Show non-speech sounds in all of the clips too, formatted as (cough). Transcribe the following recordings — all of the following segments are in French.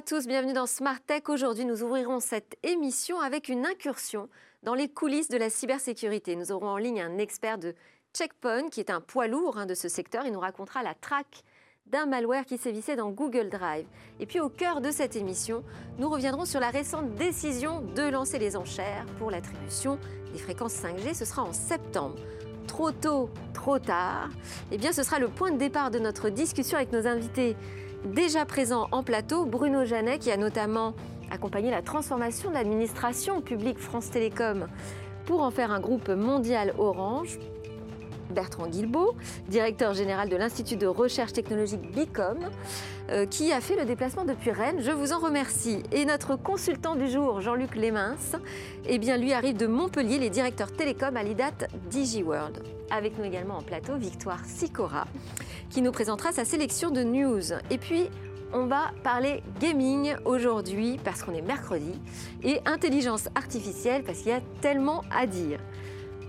À tous, bienvenue dans Smart Tech. Aujourd'hui, nous ouvrirons cette émission avec une incursion dans les coulisses de la cybersécurité. Nous aurons en ligne un expert de Checkpoint, qui est un poids lourd hein, de ce secteur. Il nous racontera la traque d'un malware qui sévissait dans Google Drive. Et puis au cœur de cette émission, nous reviendrons sur la récente décision de lancer les enchères pour l'attribution des fréquences 5G. Ce sera en septembre. Trop tôt, trop tard Eh bien, ce sera le point de départ de notre discussion avec nos invités déjà présent en plateau, Bruno Janet, qui a notamment accompagné la transformation de l'administration publique France Télécom pour en faire un groupe mondial Orange. Bertrand Guilbeault, directeur général de l'Institut de recherche technologique BICOM, euh, qui a fait le déplacement depuis Rennes. Je vous en remercie. Et notre consultant du jour, Jean-Luc Lémins, eh bien, lui arrive de Montpellier, les directeurs télécom à l'IDAT DigiWorld. Avec nous également en plateau, Victoire Sicora, qui nous présentera sa sélection de news. Et puis, on va parler gaming aujourd'hui parce qu'on est mercredi et intelligence artificielle parce qu'il y a tellement à dire.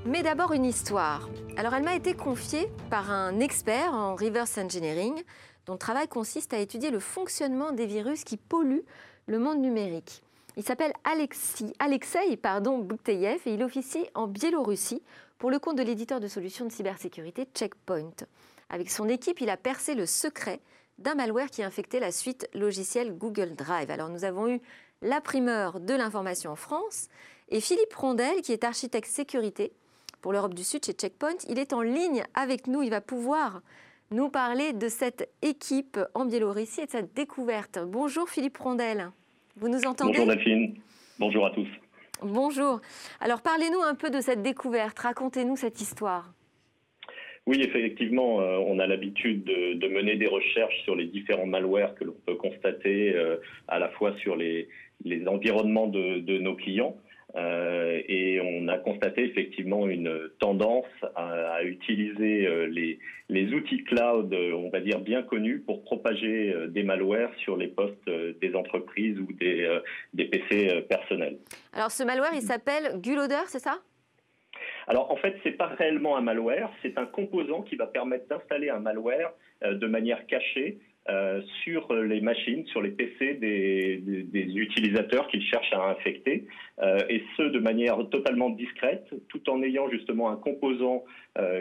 Mais d'abord une histoire. Alors elle m'a été confiée par un expert en reverse engineering dont le travail consiste à étudier le fonctionnement des virus qui polluent le monde numérique. Il s'appelle Alexei, pardon, et il officie en Biélorussie pour le compte de l'éditeur de solutions de cybersécurité Checkpoint. Avec son équipe, il a percé le secret d'un malware qui infectait la suite logicielle Google Drive. Alors nous avons eu la primeur de l'information en France et Philippe Rondel, qui est architecte sécurité pour l'Europe du Sud chez Checkpoint, il est en ligne avec nous. Il va pouvoir nous parler de cette équipe en Biélorussie et de cette découverte. Bonjour Philippe Rondel. Vous nous entendez? Bonjour Delphine. Bonjour à tous. Bonjour. Alors parlez-nous un peu de cette découverte. Racontez-nous cette histoire. Oui, effectivement, euh, on a l'habitude de, mener des recherches sur les différents malwares que l'on peut constater euh, à la fois sur les, environnements de, nos clients. Euh, et on a constaté effectivement une tendance à, utiliser les, les, outils cloud, on va dire bien connus, pour propager des malwares sur les postes des entreprises ou des, des PC personnels. Alors ce malware, il s'appelle Guloder, c'est ça? Alors en fait, c'est pas réellement un malware, c'est un composant qui va permettre d'installer un malware euh, de manière cachée euh, sur les machines, sur les PC des, utilisateurs qu'ils cherchent à infecter, euh, et ce de manière totalement discrète, tout en ayant justement un composant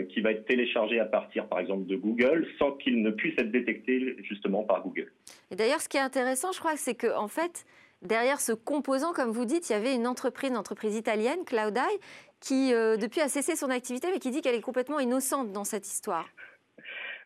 qui va être téléchargé à partir, par exemple, de Google, sans qu'il ne puisse être détecté justement par Google. Et d'ailleurs, ce qui est intéressant, je crois, c'est que en fait, derrière ce composant, comme vous dites, il y avait une entreprise, une entreprise italienne, CloudEye, qui euh, depuis a cessé son activité, mais qui dit qu'elle est complètement innocente dans cette histoire.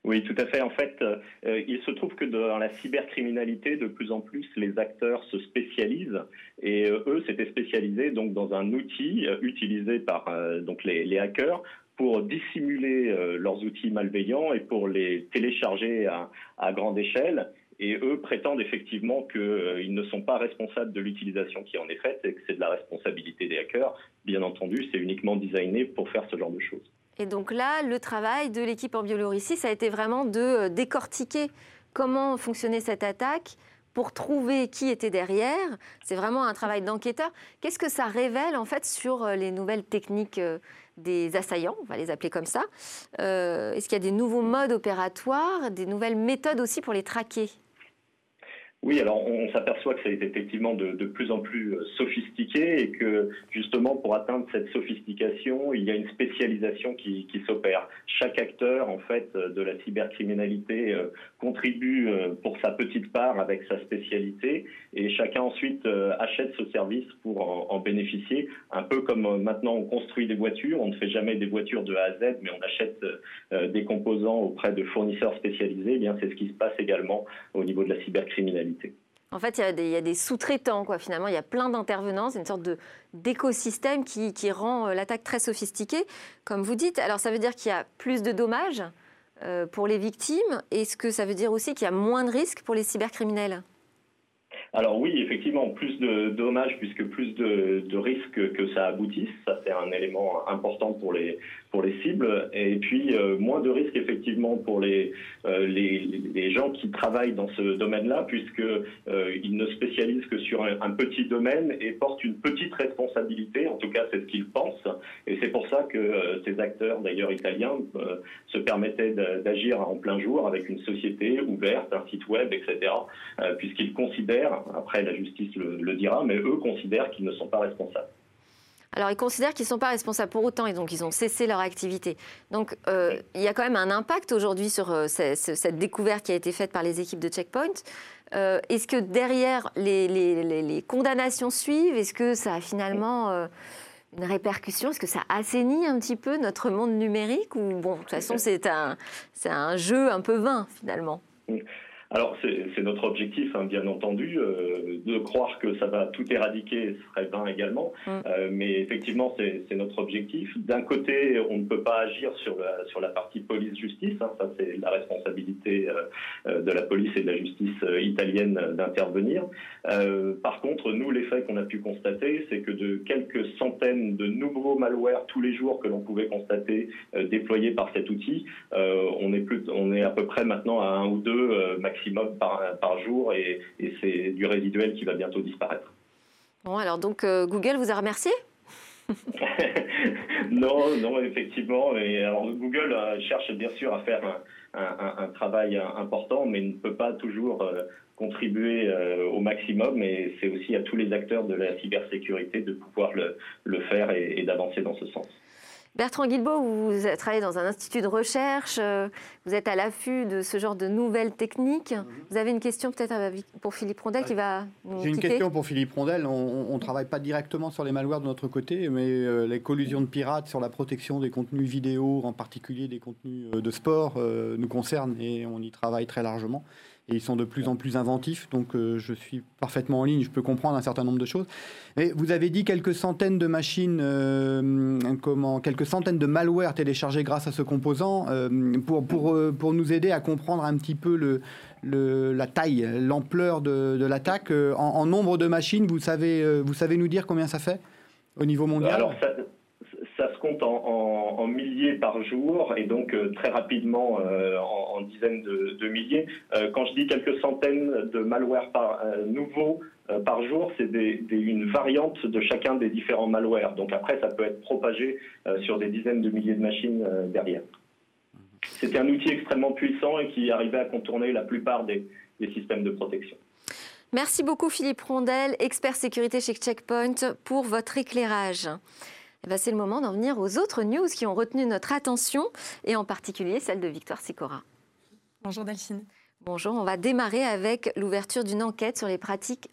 Oui, tout à fait. En fait, euh, il se trouve que dans la cybercriminalité, de plus en plus, les acteurs se spécialisent et euh, eux s'étaient spécialisés donc dans un outil utilisé par donc les, hackers pour dissimuler leurs outils malveillants et pour les télécharger à, grande échelle et eux prétendent effectivement qu'ils euh, ne sont pas responsables de l'utilisation qui en est faite et que c'est de la responsabilité des hackers. Bien entendu, c'est uniquement designé pour faire ce genre de choses. Et donc là, le travail de l'équipe en Biélorussie, ça a été vraiment de euh, décortiquer comment fonctionnait cette attaque pour trouver qui était derrière. C'est vraiment un travail d'enquêteur. Qu'est-ce que ça révèle en fait sur euh, les nouvelles techniques des assaillants, on va les appeler comme ça? Est-ce qu'il y a des nouveaux modes opératoires, des nouvelles méthodes aussi pour les traquer? Oui, alors on, s'aperçoit que ça est effectivement de, plus en plus euh, sophistiqué et que justement pour atteindre cette sophistication, il y a une spécialisation qui, s'opère. Chaque acteur en fait euh, de la cybercriminalité euh, contribue pour sa petite part avec sa spécialité et chacun ensuite achète ce service pour en, en, bénéficier. Un peu comme maintenant on construit des voitures, on ne fait jamais des voitures de A à Z, mais on achète des composants auprès de fournisseurs spécialisés. Eh bien, c'est ce qui se passe également au niveau de la cybercriminalité. En fait, il y a des, sous-traitants, quoi. Finalement, il y a plein d'intervenants. C'est une sorte de, d'écosystème qui, rend euh, l'attaque très sophistiquée, comme vous dites. Alors, ça veut dire qu'il y a plus de dommages euh, pour les victimes. Est-ce que ça veut dire aussi qu'il y a moins de risques pour les cybercriminels? Alors oui, effectivement, plus de dommages puisque plus de, risques que ça aboutisse. Ça, c'est un élément important pour les, pour les cibles et puis euh, moins de risques effectivement pour les, euh, les, les, gens qui travaillent dans ce domaine-là puisque euh, ils ne spécialisent que sur un, petit domaine et portent une petite responsabilité, en tout cas c'est ce qu'ils pensent et c'est pour ça que ces acteurs d'ailleurs italiens se permettaient d'agir en plein jour avec une société ouverte, un site web, etc. puisqu'ils considèrent, après la justice le dira, mais eux considèrent qu'ils ne sont pas responsables. Alors, ils considèrent qu'ils ne sont pas responsables pour autant et donc ils ont cessé leur activité. Donc, euh, il y a quand même un impact aujourd'hui sur euh, cette découverte qui a été faite par les équipes de Checkpoint. Euh, est-ce que derrière les, condamnations suivent? Est-ce que ça a finalement une répercussion? Est-ce que ça assainit un petit peu notre monde numérique? Ou bon, de toute façon, c'est un, un jeu un peu vain finalement alors c'est notre objectif, hein, bien entendu, euh, de croire que ça va tout éradiquer serait vain également, mm. euh, mais effectivement c'est notre objectif. D'un côté, on ne peut pas agir sur la, sur la partie police-justice, hein, ça c'est la responsabilité euh, de la police et de la justice italienne d'intervenir. par contre, nous, les faits qu'on a pu constater, c'est que de quelques centaines de nouveaux malwares tous les jours que l'on pouvait constater déployés par cet outil, on, est plus, on est à peu près maintenant à un ou deux maximum maximum par, par jour et, c'est du résiduel qui va bientôt disparaître. Bon, alors donc euh, Google vous a remercié? (laughs) Non, non, effectivement. Et alors, Google euh, cherche bien sûr à faire un, travail important, mais ne peut pas toujours euh, contribuer au maximum. Et c'est aussi à tous les acteurs de la cybersécurité de pouvoir le, le faire et d'avancer dans ce sens. Bertrand Guilbault, vous travaillez dans un institut de recherche, euh, vous êtes à l'affût de ce genre de nouvelles techniques. Mhm. Vous avez une question peut-être pour Philippe Rondel qui va nous J'ai une question pour Philippe Rondel. On ne travaille pas directement sur les malwares de notre côté, mais euh, les collusions de pirates sur la protection des contenus vidéo, en particulier des contenus euh, de sport, nous concernent et on y travaille très largement et ils sont de plus en plus inventifs. Donc euh, je suis parfaitement en ligne, je peux comprendre un certain nombre de choses. Mais vous avez dit quelques centaines de machines, euh, comment, quelques centaines de malware téléchargés grâce à ce composant euh, pour, pour, pour nous aider à comprendre un petit peu le, le, la taille, l'ampleur de, de l'attaque. En, nombre de machines, vous savez, vous savez nous dire combien ça fait au niveau mondial? En, milliers par jour et donc euh, très rapidement euh, en, dizaines de, milliers. Euh, quand je dis quelques centaines de malwares nouveaux par jour, c'est une variante de chacun des différents malwares. Donc après, ça peut être propagé sur des dizaines de milliers de machines derrière. C'était un outil extrêmement puissant et qui arrivait à contourner la plupart des systèmes de protection. Merci beaucoup Philippe Rondel, expert sécurité chez Checkpoint, pour votre éclairage. Eh ben, c'est le moment d'en venir aux autres news qui ont retenu notre attention, et en particulier celle de Victoire Sicora. Bonjour Delphine. Bonjour, on va démarrer avec l'ouverture d'une enquête sur les pratiques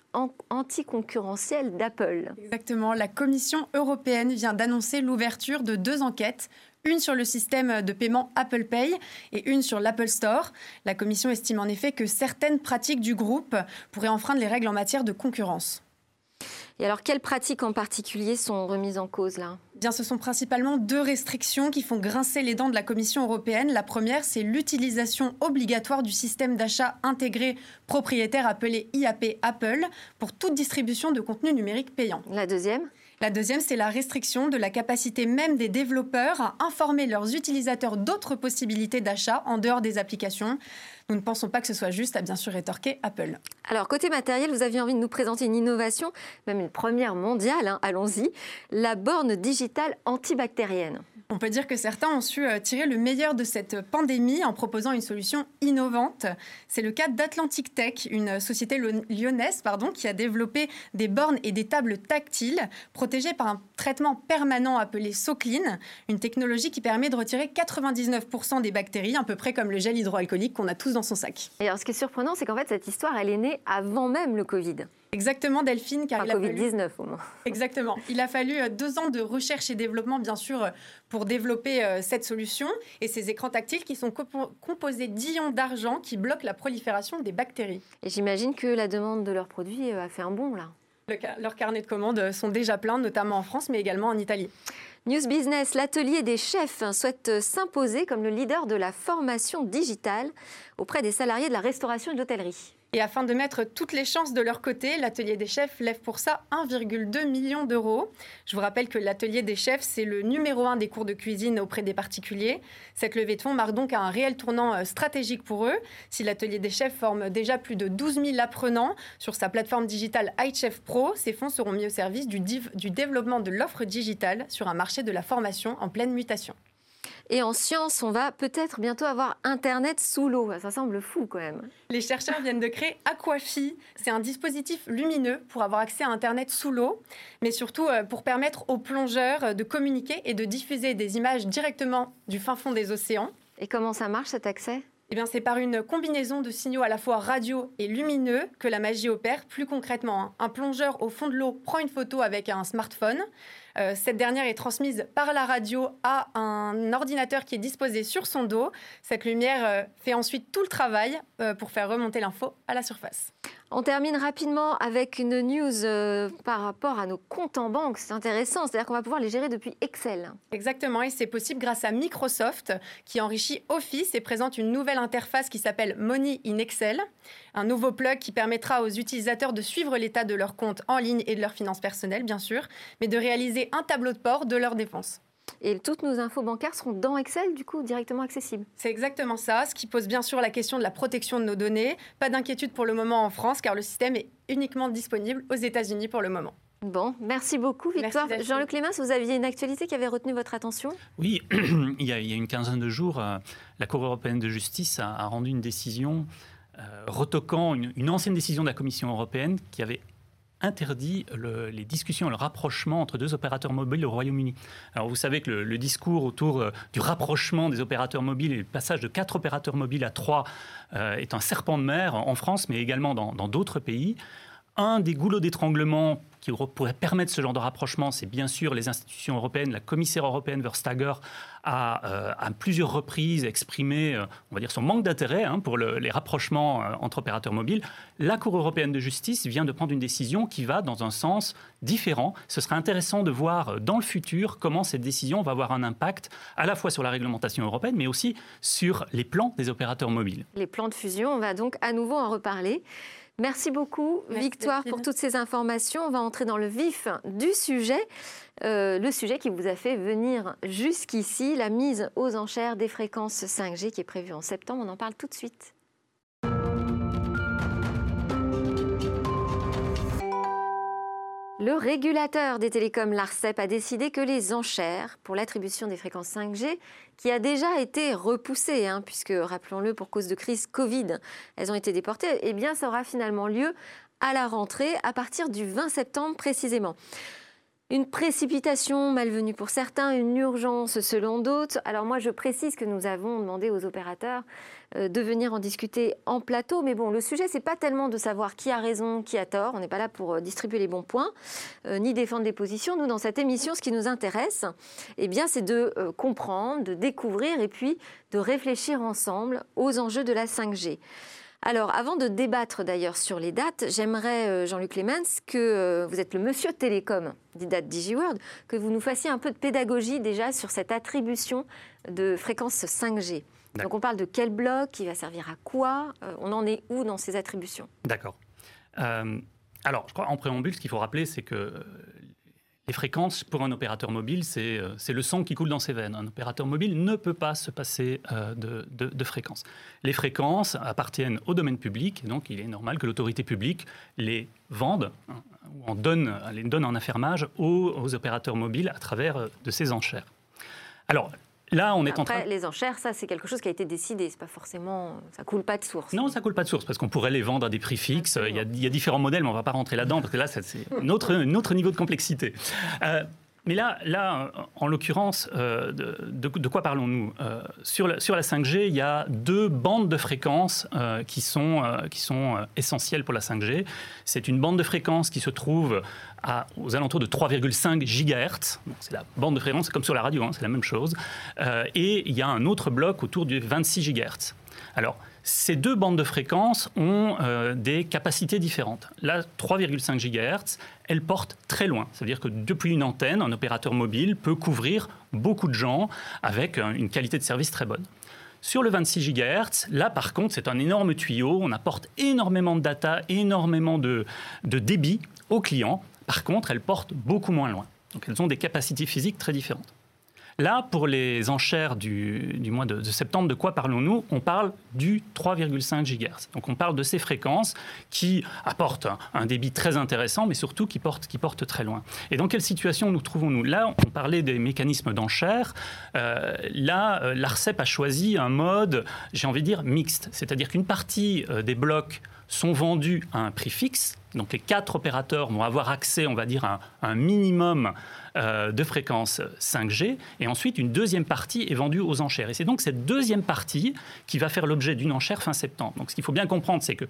anticoncurrentielles d'Apple. Exactement, la Commission européenne vient d'annoncer l'ouverture de deux enquêtes, une sur le système de paiement Apple Pay et une sur l'Apple Store. La Commission estime en effet que certaines pratiques du groupe pourraient enfreindre les règles en matière de concurrence. Et alors, quelles pratiques en particulier sont remises en cause là? Bien, ce sont principalement deux restrictions qui font grincer les dents de la Commission européenne. La première, c'est l'utilisation obligatoire du système d'achat intégré propriétaire appelé IAP Apple pour toute distribution de contenu numérique payant. La deuxième? La deuxième, c'est la restriction de la capacité même des développeurs à informer leurs utilisateurs d'autres possibilités d'achat en dehors des applications. Nous ne pensons pas que ce soit juste, à bien sûr rétorquer Apple. Alors, côté matériel, vous aviez envie de nous présenter une innovation, même une première mondiale, hein, allons-y, la borne digitale antibactérienne. On peut dire que certains ont su euh, tirer le meilleur de cette pandémie en proposant une solution innovante. C'est le cas d'Atlantic Tech, une société lyonnaise pardon, qui a développé des bornes et des tables tactiles protégées par un traitement permanent appelé SoClean, une technologie qui permet de retirer 99% des bactéries, à peu près comme le gel hydroalcoolique qu'on a tous dans son sac. Et alors ce qui est surprenant, c'est qu'en fait cette histoire, elle est née avant même le Covid. Exactement, Delphine. Car enfin, Covid-19 au moins. Exactement. Il a fallu euh, deux ans de recherche et développement, bien sûr, euh, pour développer euh, cette solution et ces écrans tactiles qui sont composés d'ions d'argent qui bloquent la prolifération des bactéries. Et j'imagine que la demande de leurs produits a fait un bond là. Leurs carnets de commandes sont déjà pleins, notamment en France, mais également en Italie. News Business, l'atelier des chefs souhaite s'imposer comme le leader de la formation digitale auprès des salariés de la restauration et de l'hôtellerie. Et afin de mettre toutes les chances de leur côté, l'Atelier des chefs lève pour ça 1,2 million d'euros. Je vous rappelle que l'Atelier des chefs, c'est le numéro un des cours de cuisine auprès des particuliers. Cette levée de fonds marque donc un réel tournant euh, stratégique pour eux. Si l'Atelier des chefs forme déjà plus de 12 000 apprenants sur sa plateforme digitale iChef Pro, ces fonds seront mis au service du, du développement de l'offre digitale sur un marché de la formation en pleine mutation. Et en sciences, on va peut-être bientôt avoir Internet sous l'eau. Ça semble fou quand même. Les chercheurs viennent de créer Aquafi. C'est un dispositif lumineux pour avoir accès à Internet sous l'eau, mais surtout euh, pour permettre aux plongeurs euh, de communiquer et de diffuser des images directement du fin fond des océans. Et comment ça marche cet accès? Eh bien, c'est par une combinaison de signaux à la fois radio et lumineux que la magie opère. Plus concrètement, hein. un plongeur au fond de l'eau prend une photo avec un smartphone. Euh, cette dernière est transmise par la radio à un ordinateur qui est disposé sur son dos. Cette lumière euh, fait ensuite tout le travail euh, pour faire remonter l'info à la surface. On termine rapidement avec une news euh, par rapport à nos comptes en banque. C'est intéressant, c'est-à-dire qu'on va pouvoir les gérer depuis Excel. Exactement, et c'est possible grâce à Microsoft qui enrichit Office et présente une nouvelle interface qui s'appelle Money in Excel. Un nouveau plug qui permettra aux utilisateurs de suivre l'état de leurs comptes en ligne et de leurs finances personnelles, bien sûr, mais de réaliser un tableau de bord de leurs dépenses. Et toutes nos infos bancaires seront dans Excel, du coup, directement accessibles. C'est exactement ça, ce qui pose bien sûr la question de la protection de nos données. Pas d'inquiétude pour le moment en France, car le système est uniquement disponible aux États-Unis pour le moment. Bon, merci beaucoup Victoire. Jean-Luc Clémence, vous aviez une actualité qui avait retenu votre attention? Oui, (clears throat) il, y a, une quinzaine de jours, euh, la Cour européenne de justice a, rendu une décision euh, retoquant une, ancienne décision de la Commission européenne qui avait interdit les discussions, le rapprochement entre deux opérateurs mobiles au Royaume-Uni. Alors vous savez que le, discours autour euh, du rapprochement des opérateurs mobiles et le passage de quatre opérateurs mobiles à trois euh, est un serpent de mer en France, mais également dans d'autres pays. Un des goulots d'étranglement qui pourrait permettre ce genre de rapprochement, c'est bien sûr les institutions européennes. La commissaire européenne Verstager a euh, à plusieurs reprises exprimé, euh, on va dire, son manque d'intérêt hein, pour les rapprochements euh, entre opérateurs mobiles. La Cour européenne de justice vient de prendre une décision qui va dans un sens différent. Ce sera intéressant de voir dans le futur comment cette décision va avoir un impact à la fois sur la réglementation européenne, mais aussi sur les plans des opérateurs mobiles. Les plans de fusion, on va donc à nouveau en reparler. Merci beaucoup, Victoire, pour toutes ces informations. On va entrer dans le vif du sujet. Euh, le sujet qui vous a fait venir jusqu'ici, la mise aux enchères des fréquences 5G qui est prévue en septembre. On en parle tout de suite. Le régulateur des télécoms, l'ARCEP, a décidé que les enchères pour l'attribution des fréquences 5G, qui a déjà été repoussée, hein, puisque, rappelons-le, pour cause de crise Covid, elles ont été déportées, eh bien, ça aura finalement lieu à la rentrée, à partir du 20 septembre précisément. Une précipitation malvenue pour certains, une urgence selon d'autres. Alors moi, je précise que nous avons demandé aux opérateurs euh, de venir en discuter en plateau. Mais bon, le sujet, c'est pas tellement de savoir qui a raison, qui a tort. On n'est pas là pour euh, distribuer les bons points, euh, ni défendre des positions. Nous, dans cette émission, ce qui nous intéresse, eh bien, c'est de comprendre, de découvrir et puis de réfléchir ensemble aux enjeux de la 5G. Alors, avant de débattre d'ailleurs sur les dates, j'aimerais, euh, Jean-Luc Clemens, que euh, vous êtes le monsieur télécom d'IDAT DigiWorld, que vous nous fassiez un peu de pédagogie déjà sur cette attribution de fréquence 5G. Donc, on parle de quel bloc, qui va servir à quoi, euh, on en est où dans ces attributions? D'accord. alors, je crois en préambule, ce qu'il faut rappeler, c'est que les fréquences, pour un opérateur mobile, euh, c'est le sang qui coule dans ses veines. Un opérateur mobile ne peut pas se passer euh, de, fréquences. Les fréquences appartiennent au domaine public, donc il est normal que l'autorité publique les vende hein, ou en donne, les donne en affermage aux, aux opérateurs mobiles à travers euh, de ces enchères. Alors, Là, on est en train. Les enchères, ça, c'est quelque chose qui a été décidé. C'est pas forcément, ça coule pas de source. Non, ça coule pas de source parce qu'on pourrait les vendre à des prix fixes. Il y, a, différents modèles, mais on va pas rentrer là-dedans parce que là, c'est un autre, autre, niveau de complexité. Euh, mais là, là en l'occurrence, euh, de, quoi parlons-nous euh, sur, la, sur la 5G, il y a deux bandes de fréquences euh, qui sont, qui sont essentielles pour la 5G. C'est une bande de fréquence qui se trouve aux alentours de 3,5 GHz. C'est la bande de fréquence, c'est comme sur la radio, hein, c'est la même chose. et il y a un autre bloc autour du 26 GHz. Alors, ces deux bandes de fréquences ont euh, des capacités différentes. La 3,5 GHz, elle porte très loin. C'est-à-dire que depuis une antenne, un opérateur mobile peut couvrir beaucoup de gens avec une qualité de service très bonne. Sur le 26 GHz, là par contre, c'est un énorme tuyau, on apporte énormément de data, énormément de, de débit aux clients. Par contre, elles portent beaucoup moins loin. Donc elles ont des capacités physiques très différentes. Là, pour les enchères du, mois de, septembre, de quoi parlons-nous? On parle du 3,5 GHz. Donc on parle de ces fréquences qui apportent un, débit très intéressant, mais surtout qui portent, très loin. Et dans quelle situation nous trouvons-nous? Là, on parlait des mécanismes d'enchères. Euh, là, euh, l'ARCEP a choisi un mode, j'ai envie de dire, mixte. C'est-à-dire qu'une partie euh, des blocs sont vendus à un prix fixe. Donc les quatre opérateurs vont avoir accès, on va dire, à un minimum euh, de fréquence 5G. Et ensuite, une deuxième partie est vendue aux enchères. Et c'est donc cette deuxième partie qui va faire l'objet d'une enchère fin septembre. Donc ce qu'il faut bien comprendre, c'est que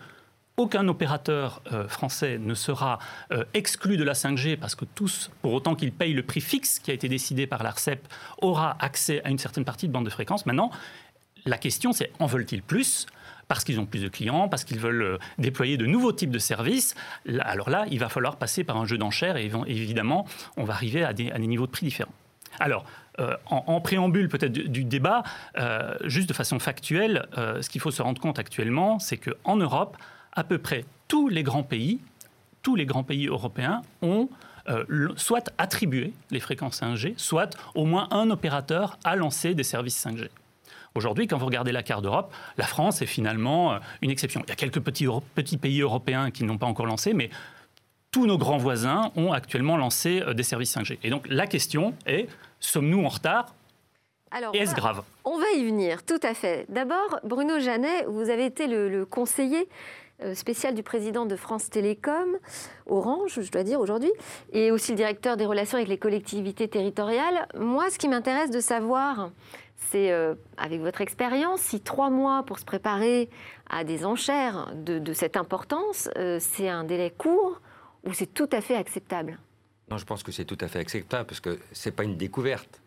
aucun opérateur euh, français ne sera euh, exclu de la 5G parce que tous, pour autant qu'ils payent le prix fixe qui a été décidé par l'ARCEP, aura accès à une certaine partie de bande de fréquence. Maintenant, la question, c'est en veulent-ils plus? Parce qu'ils ont plus de clients, parce qu'ils veulent euh, déployer de nouveaux types de services. Alors là, il va falloir passer par un jeu d'enchères et évidemment, on va arriver à des, niveaux de prix différents. Alors, euh, en, préambule peut-être du, débat, euh, juste de façon factuelle, ce qu'il faut se rendre compte actuellement, c'est qu'en Europe, à peu près tous les grands pays, tous les grands pays européens ont soit attribué les fréquences 5G, soit au moins un opérateur a lancé des services 5G. Aujourd'hui, quand vous regardez la carte d'Europe, la France est finalement euh, une exception. Il y a quelques petits, petits pays européens qui n'ont pas encore lancé, mais tous nos grands voisins ont actuellement lancé euh, des services 5G. Et donc la question est, sommes-nous en retard? Alors, est-ce grave? On va y venir, tout à fait. D'abord, Bruno Janet, vous avez été le, conseiller euh, spécial du président de France Télécom, Orange, je dois dire aujourd'hui, et aussi le directeur des relations avec les collectivités territoriales. Moi, ce qui m'intéresse de savoir, c'est, euh, avec votre expérience, si trois mois pour se préparer à des enchères de, cette importance, euh, c'est un délai court ou c'est tout à fait acceptable? Non, je pense que c'est tout à fait acceptable parce que ce n'est pas une découverte.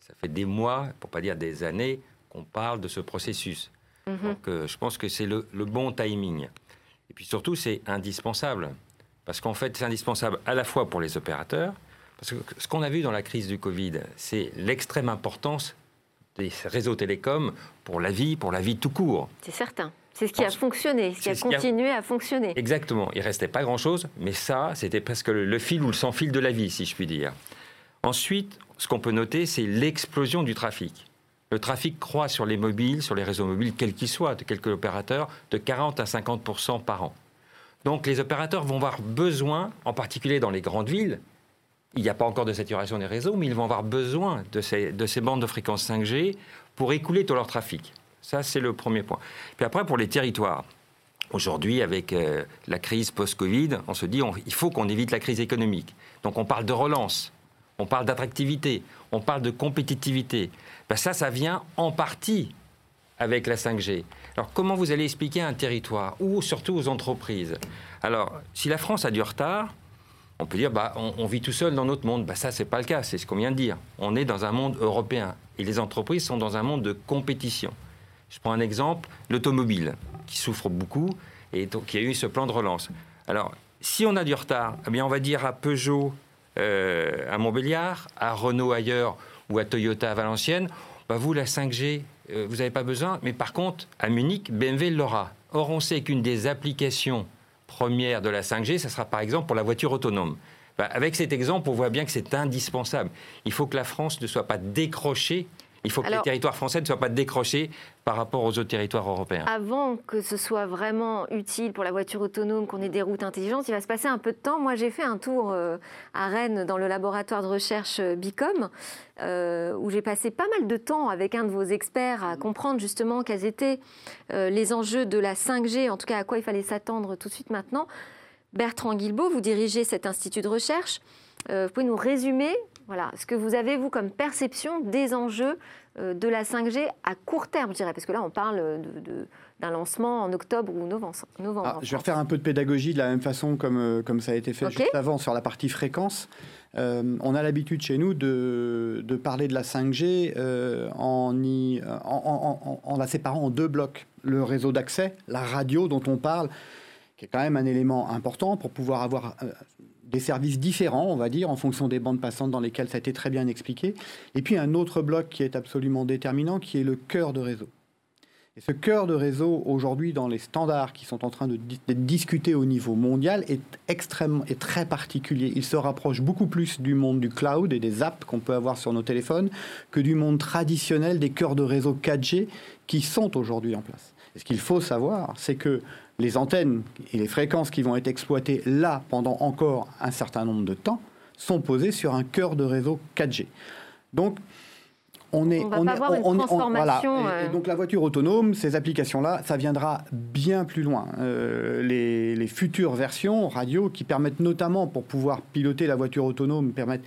Ça fait des mois, pour pas dire des années, qu'on parle de ce processus. Mhm. Donc, euh, je pense que c'est le, le, bon timing. Et puis surtout, c'est indispensable. Parce qu'en fait, c'est indispensable à la fois pour les opérateurs, parce que ce qu'on a vu dans la crise du Covid, c'est l'extrême importance des réseaux télécoms pour la vie, pour la vie tout court. C'est certain. C'est ce qui a fonctionné, ce qui a continué à fonctionner. Exactement. Il restait pas grand-chose, mais ça, c'était presque le, fil ou le sans-fil de la vie, si je puis dire. Ensuite, ce qu'on peut noter, c'est l'explosion du trafic. Le trafic croît sur les mobiles, sur les réseaux mobiles, quels qu'ils soient, de quelques opérateurs, de 40 à 50 par an. Donc les opérateurs vont avoir besoin, en particulier dans les grandes villes, il n'y a pas encore de saturation des réseaux, mais ils vont avoir besoin de ces, de ces bandes de fréquence 5G pour écouler tout leur trafic. Ça, c'est le premier point. Puis après, pour les territoires. Aujourd'hui, avec euh, la crise post-Covid, on se dit il faut qu'on évite la crise économique. Donc on parle de relance, on parle d'attractivité, on parle de compétitivité. Ben ça, ça vient en partie avec la 5G. Alors comment vous allez expliquer à un territoire ou surtout aux entreprises? Alors, si la France a du retard, on peut dire, bah, on, vit tout seul dans notre monde. Bah, ça, c'est pas le cas, c'est ce qu'on vient de dire. On est dans un monde européen et les entreprises sont dans un monde de compétition. Je prends un exemple, l'automobile, qui souffre beaucoup et qui a eu ce plan de relance. Alors, si on a du retard, eh bien, on va dire à Peugeot euh, à Montbéliard, à Renault ailleurs ou à Toyota à Valenciennes, bah, vous, la 5G, euh, vous n'avez pas besoin, mais par contre, à Munich, BMW l'aura. Or, on sait qu'une des applications première de la 5G, ça sera par exemple pour la voiture autonome. Avec cet exemple, on voit bien que c'est indispensable. Il faut que la France ne soit pas décrochée il faut que les territoires français ne soient pas décrochés par rapport aux autres territoires européens. Avant que ce soit vraiment utile pour la voiture autonome, qu'on ait des routes intelligentes, il va se passer un peu de temps. Moi, j'ai fait un tour euh, à Rennes dans le laboratoire de recherche euh, Bicom, euh, où j'ai passé pas mal de temps avec un de vos experts à comprendre justement quels étaient les enjeux de la 5G, en tout cas à quoi il fallait s'attendre tout de suite maintenant. Bertrand Guilbeault, vous dirigez cet institut de recherche. vous pouvez nous résumer voilà, ce que vous avez, vous, comme perception des enjeux euh, de la 5G à court terme, je dirais, parce que là, on parle d'un lancement en octobre ou novembre. Ah, je vais refaire un peu de pédagogie de la même façon comme, euh, comme ça a été fait juste avant sur la partie fréquence. Euh, on a l'habitude chez nous de, parler de la 5G en, en, en, la séparant en deux blocs. Le réseau d'accès, la radio dont on parle, qui est quand même un élément important pour pouvoir avoir des services différents, on va dire, en fonction des bandes passantes dans lesquelles ça a été très bien expliqué. Et puis un autre bloc qui est absolument déterminant, qui est le cœur de réseau. Et ce cœur de réseau, aujourd'hui, dans les standards qui sont en train d'être discutés au niveau mondial, est extrêmement, est très particulier. Il se rapproche beaucoup plus du monde du cloud et des apps qu'on peut avoir sur nos téléphones que du monde traditionnel des cœurs de réseau 4G qui sont aujourd'hui en place. Et ce qu'il faut savoir, c'est que les antennes et les fréquences qui vont être exploitées là pendant encore un certain nombre de temps sont posées sur un cœur de réseau 4G. Donc, on est, on, voilà. Et, donc la voiture autonome, ces applications-là, ça viendra bien plus loin. Euh, les, futures versions radio qui permettent notamment, pour pouvoir piloter la voiture autonome, permettent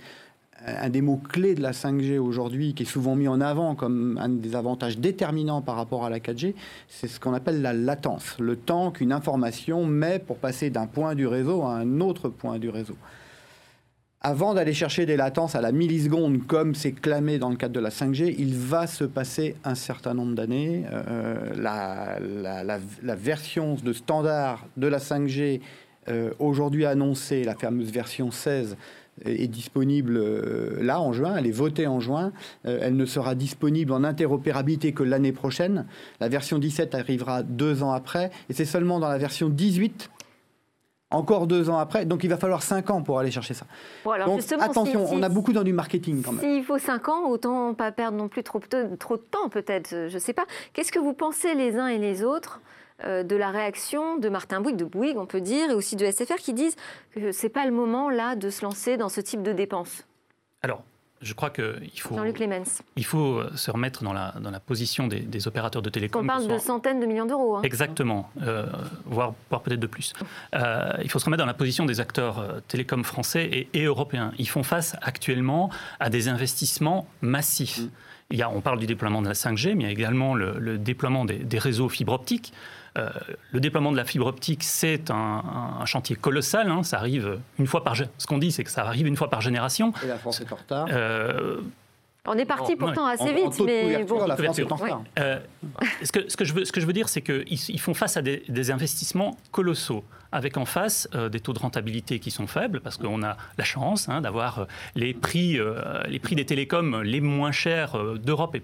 un des mots clés de la 5G aujourd'hui, qui est souvent mis en avant comme un des avantages déterminants par rapport à la 4G, c'est ce qu'on appelle la latence, le temps qu'une information met pour passer d'un point du réseau à un autre point du réseau avant d'aller chercher des latences à la milliseconde, comme c'est clamé dans le cadre de la 5G, il va se passer un certain nombre d'années. Euh, la, version de standard de la 5G, euh, aujourd'hui annoncée, la fameuse version 16, est disponible euh, là en juin, elle est votée en juin, elle ne sera disponible en interopérabilité que l'année prochaine. La version 17 arrivera deux ans après, et c'est seulement dans la version 18 encore deux ans après. Donc il va falloir cinq ans pour aller chercher ça. donc attention, on a beaucoup dans du marketing quand même. S'il faut cinq ans, autant pas perdre non plus trop, trop de temps peut-être, je ne sais pas. Qu'est-ce que vous pensez les uns et les autres euh, de la réaction de Martin Bouygues, de Bouygues on peut dire, et aussi de SFR qui disent que ce n'est pas le moment là de se lancer dans ce type de dépenses Alors, je crois qu'il faut, il faut euh, se remettre dans la, dans la position des, opérateurs de télécom. On parle de centaines de millions d'euros. Hein. Exactement, euh, voire, peut-être de plus. Euh, il faut se remettre dans la position des acteurs télécoms français et, européens. Ils font face actuellement à des investissements massifs. Mm. Il y a, on parle du déploiement de la 5G, mais il y a également le, déploiement des, des réseaux fibre optique. Euh, le déploiement de la fibre optique, c'est un, chantier colossal. Hein. ça arrive une fois par. Ce qu'on dit, c'est que ça arrive une fois par génération. Et la France est en retard. Euh, on est parti pourtant assez vite, mais bon. La France est en retard. Euh, ce, que, ce, que je veux, ce que je veux dire, c'est qu'ils ils font face à des, investissements colossaux, avec en face des taux de rentabilité qui sont faibles, parce qu'on a la chance hein, d'avoir les prix, les prix des télécoms les moins chers d'Europe et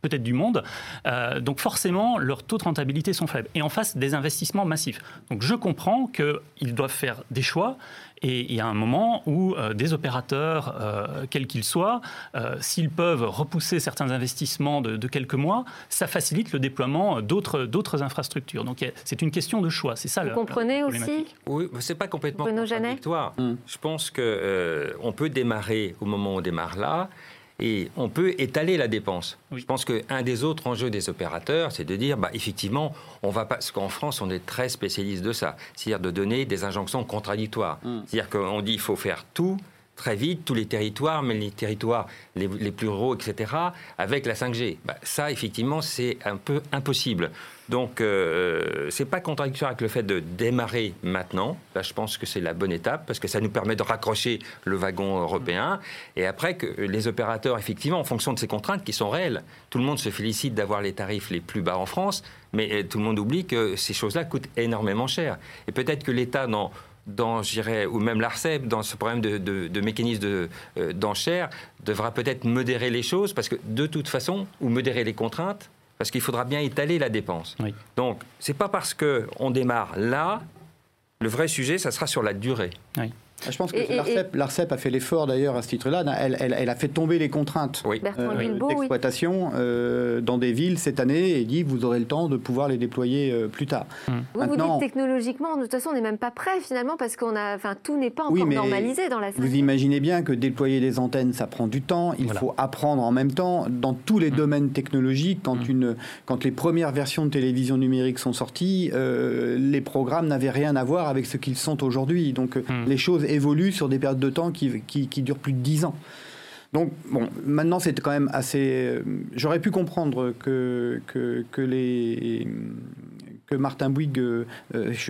peut-être du monde. Euh, donc forcément, leurs taux de rentabilité sont faibles. Et en face, des investissements massifs. Donc je comprends qu'ils doivent faire des choix. Et il y a un moment où euh, des opérateurs, euh, quels qu'ils soient, s'ils peuvent repousser certains investissements de, quelques mois, ça facilite le déploiement d'autres infrastructures. Donc c'est une question de choix. C'est ça. Vous comprenez aussi Oui, c'est pas complètement contradictoire. Mmh. Je pense que on peut démarrer au moment où on démarre là. Et on peut étaler la dépense. Je pense qu'un des autres enjeux des opérateurs, c'est de dire, bah, effectivement, on va pas. Parce qu'en France, on est très spécialiste de ça. C'est-à-dire de donner des injonctions contradictoires. Mmh. C'est-à-dire qu'on dit, il faut faire tout très vite tous les territoires, mais les territoires les, plus ruraux, etc., avec la 5G. Bah, ça, effectivement, c'est un peu impossible. Donc, euh, c'est pas contradictoire avec le fait de démarrer maintenant. Là, je pense que c'est la bonne étape parce que ça nous permet de raccrocher le wagon européen. Et après, que les opérateurs, effectivement, en fonction de ces contraintes qui sont réelles, tout le monde se félicite d'avoir les tarifs les plus bas en France, mais euh, tout le monde oublie que ces choses-là coûtent énormément cher. Et peut-être que l'État, dans dans, ou même l'ARCEP, dans ce problème de, de, mécanisme euh, d'enchère, devra peut-être modérer les choses, parce que de toute façon, ou modérer les contraintes, parce qu'il faudra bien étaler la dépense. Donc, Donc, c'est pas parce qu'on démarre là, le vrai sujet, ça sera sur la durée. Oui. Ah, je pense que l'ARCEP a fait l'effort d'ailleurs à ce titre-là. Elle, elle, a fait tomber les contraintes euh, d'exploitation euh, dans des villes cette année et dit vous aurez le temps de pouvoir les déployer euh, plus tard. Mmh. Vous, vous dites technologiquement, de toute façon, on n'est même pas prêt finalement parce qu'on a, enfin, tout n'est pas encore normalisé dans la. Vous imaginez bien que déployer des antennes, ça prend du temps. Il faut apprendre en même temps dans tous les mmh. domaines technologiques. Quand mmh. une, quand les premières versions de télévision numérique sont sorties, les programmes n'avaient rien à voir avec ce qu'ils sont aujourd'hui. Donc les choses évolue sur des périodes de temps qui, durent plus de 10 ans. Donc, bon, maintenant, c'est quand même assez. Euh, j'aurais pu comprendre que, les, que Martin Bouygues, euh,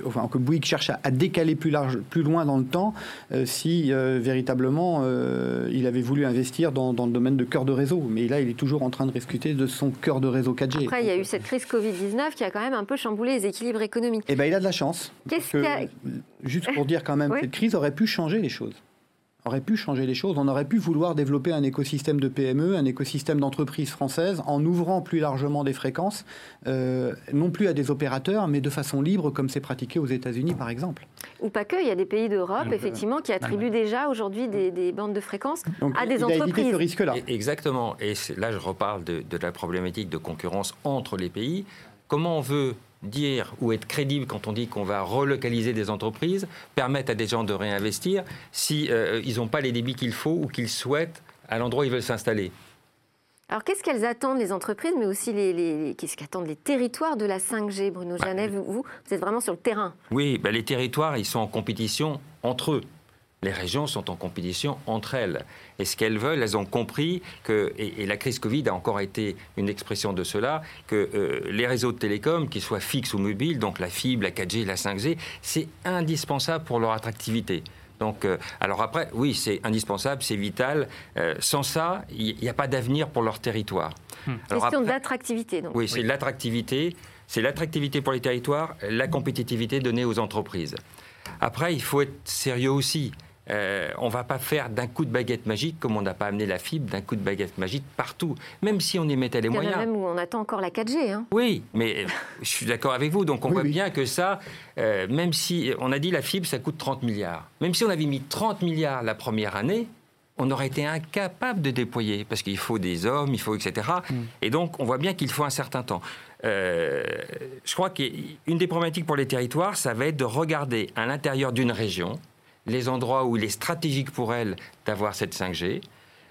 enfin, que Bouygues cherche à, décaler plus, large, plus loin dans le temps euh, si véritablement il avait voulu investir dans, dans, le domaine de cœur de réseau. Mais là, il est toujours en train de discuter de son cœur de réseau 4G. Après, il y a eu cette crise Covid-19 qui a quand même un peu chamboulé les équilibres économiques. Eh bien, il a de la chance. Qu'est-ce Juste pour dire quand même, cette crise aurait pu changer les choses. Aurait pu changer les choses. On aurait pu vouloir développer un écosystème de PME, un écosystème d'entreprises françaises, en ouvrant plus largement des fréquences, euh, non plus à des opérateurs, mais de façon libre, comme c'est pratiqué aux États-Unis, par exemple. Ou pas que, il y a des pays d'Europe, effectivement, qui attribuent déjà aujourd'hui des, bandes de fréquences à des il entreprises. A ce risque-là. Exactement. Et là, je reparle de, de la problématique de concurrence entre les pays. Comment on veut dire ou être crédible quand on dit qu'on va relocaliser des entreprises, permettre à des gens de réinvestir si euh, ils n'ont pas les débits qu'il faut ou qu'ils souhaitent à l'endroit où ils veulent s'installer. Alors, qu'est-ce qu'elles attendent, les entreprises, mais aussi les, qu'est-ce qu'attendent les territoires de la 5G, Bruno bah, Janet vous, vous, êtes vraiment sur le terrain. Oui, bah, les territoires, ils sont en compétition entre eux les régions sont en compétition entre elles. Et ce qu'elles veulent, elles ont compris que, et, la crise Covid a encore été une expression de cela, que euh, les réseaux de télécom, qu'ils soient fixes ou mobiles, donc la fibre, la 4G, la 5G, c'est indispensable pour leur attractivité. Donc, euh, alors après, oui, c'est indispensable, c'est vital. Euh, sans ça, il n'y a pas d'avenir pour leur territoire. Hmm. Question d'attractivité, donc. Oui, c'est l'attractivité. C'est l'attractivité pour les territoires, la compétitivité donnée aux entreprises. Après, il faut être sérieux aussi. Euh, on ne va pas faire d'un coup de baguette magique comme on n'a pas amené la fibre d'un coup de baguette magique partout, même si on y mettait les moyens. même où on attend encore la 4G. Hein. Oui, mais (laughs) je suis d'accord avec vous. Donc on voit bien que ça, euh, même si on a dit la fibre, ça coûte 30 milliards. Même si on avait mis 30 milliards la première année, on aurait été incapable de déployer parce qu'il faut des hommes, il faut etc. Mm. Et donc on voit bien qu'il faut un certain temps. Euh, je crois qu'une des problématiques pour les territoires, ça va être de regarder à l'intérieur d'une région les endroits où il est stratégique pour elle d'avoir cette 5G,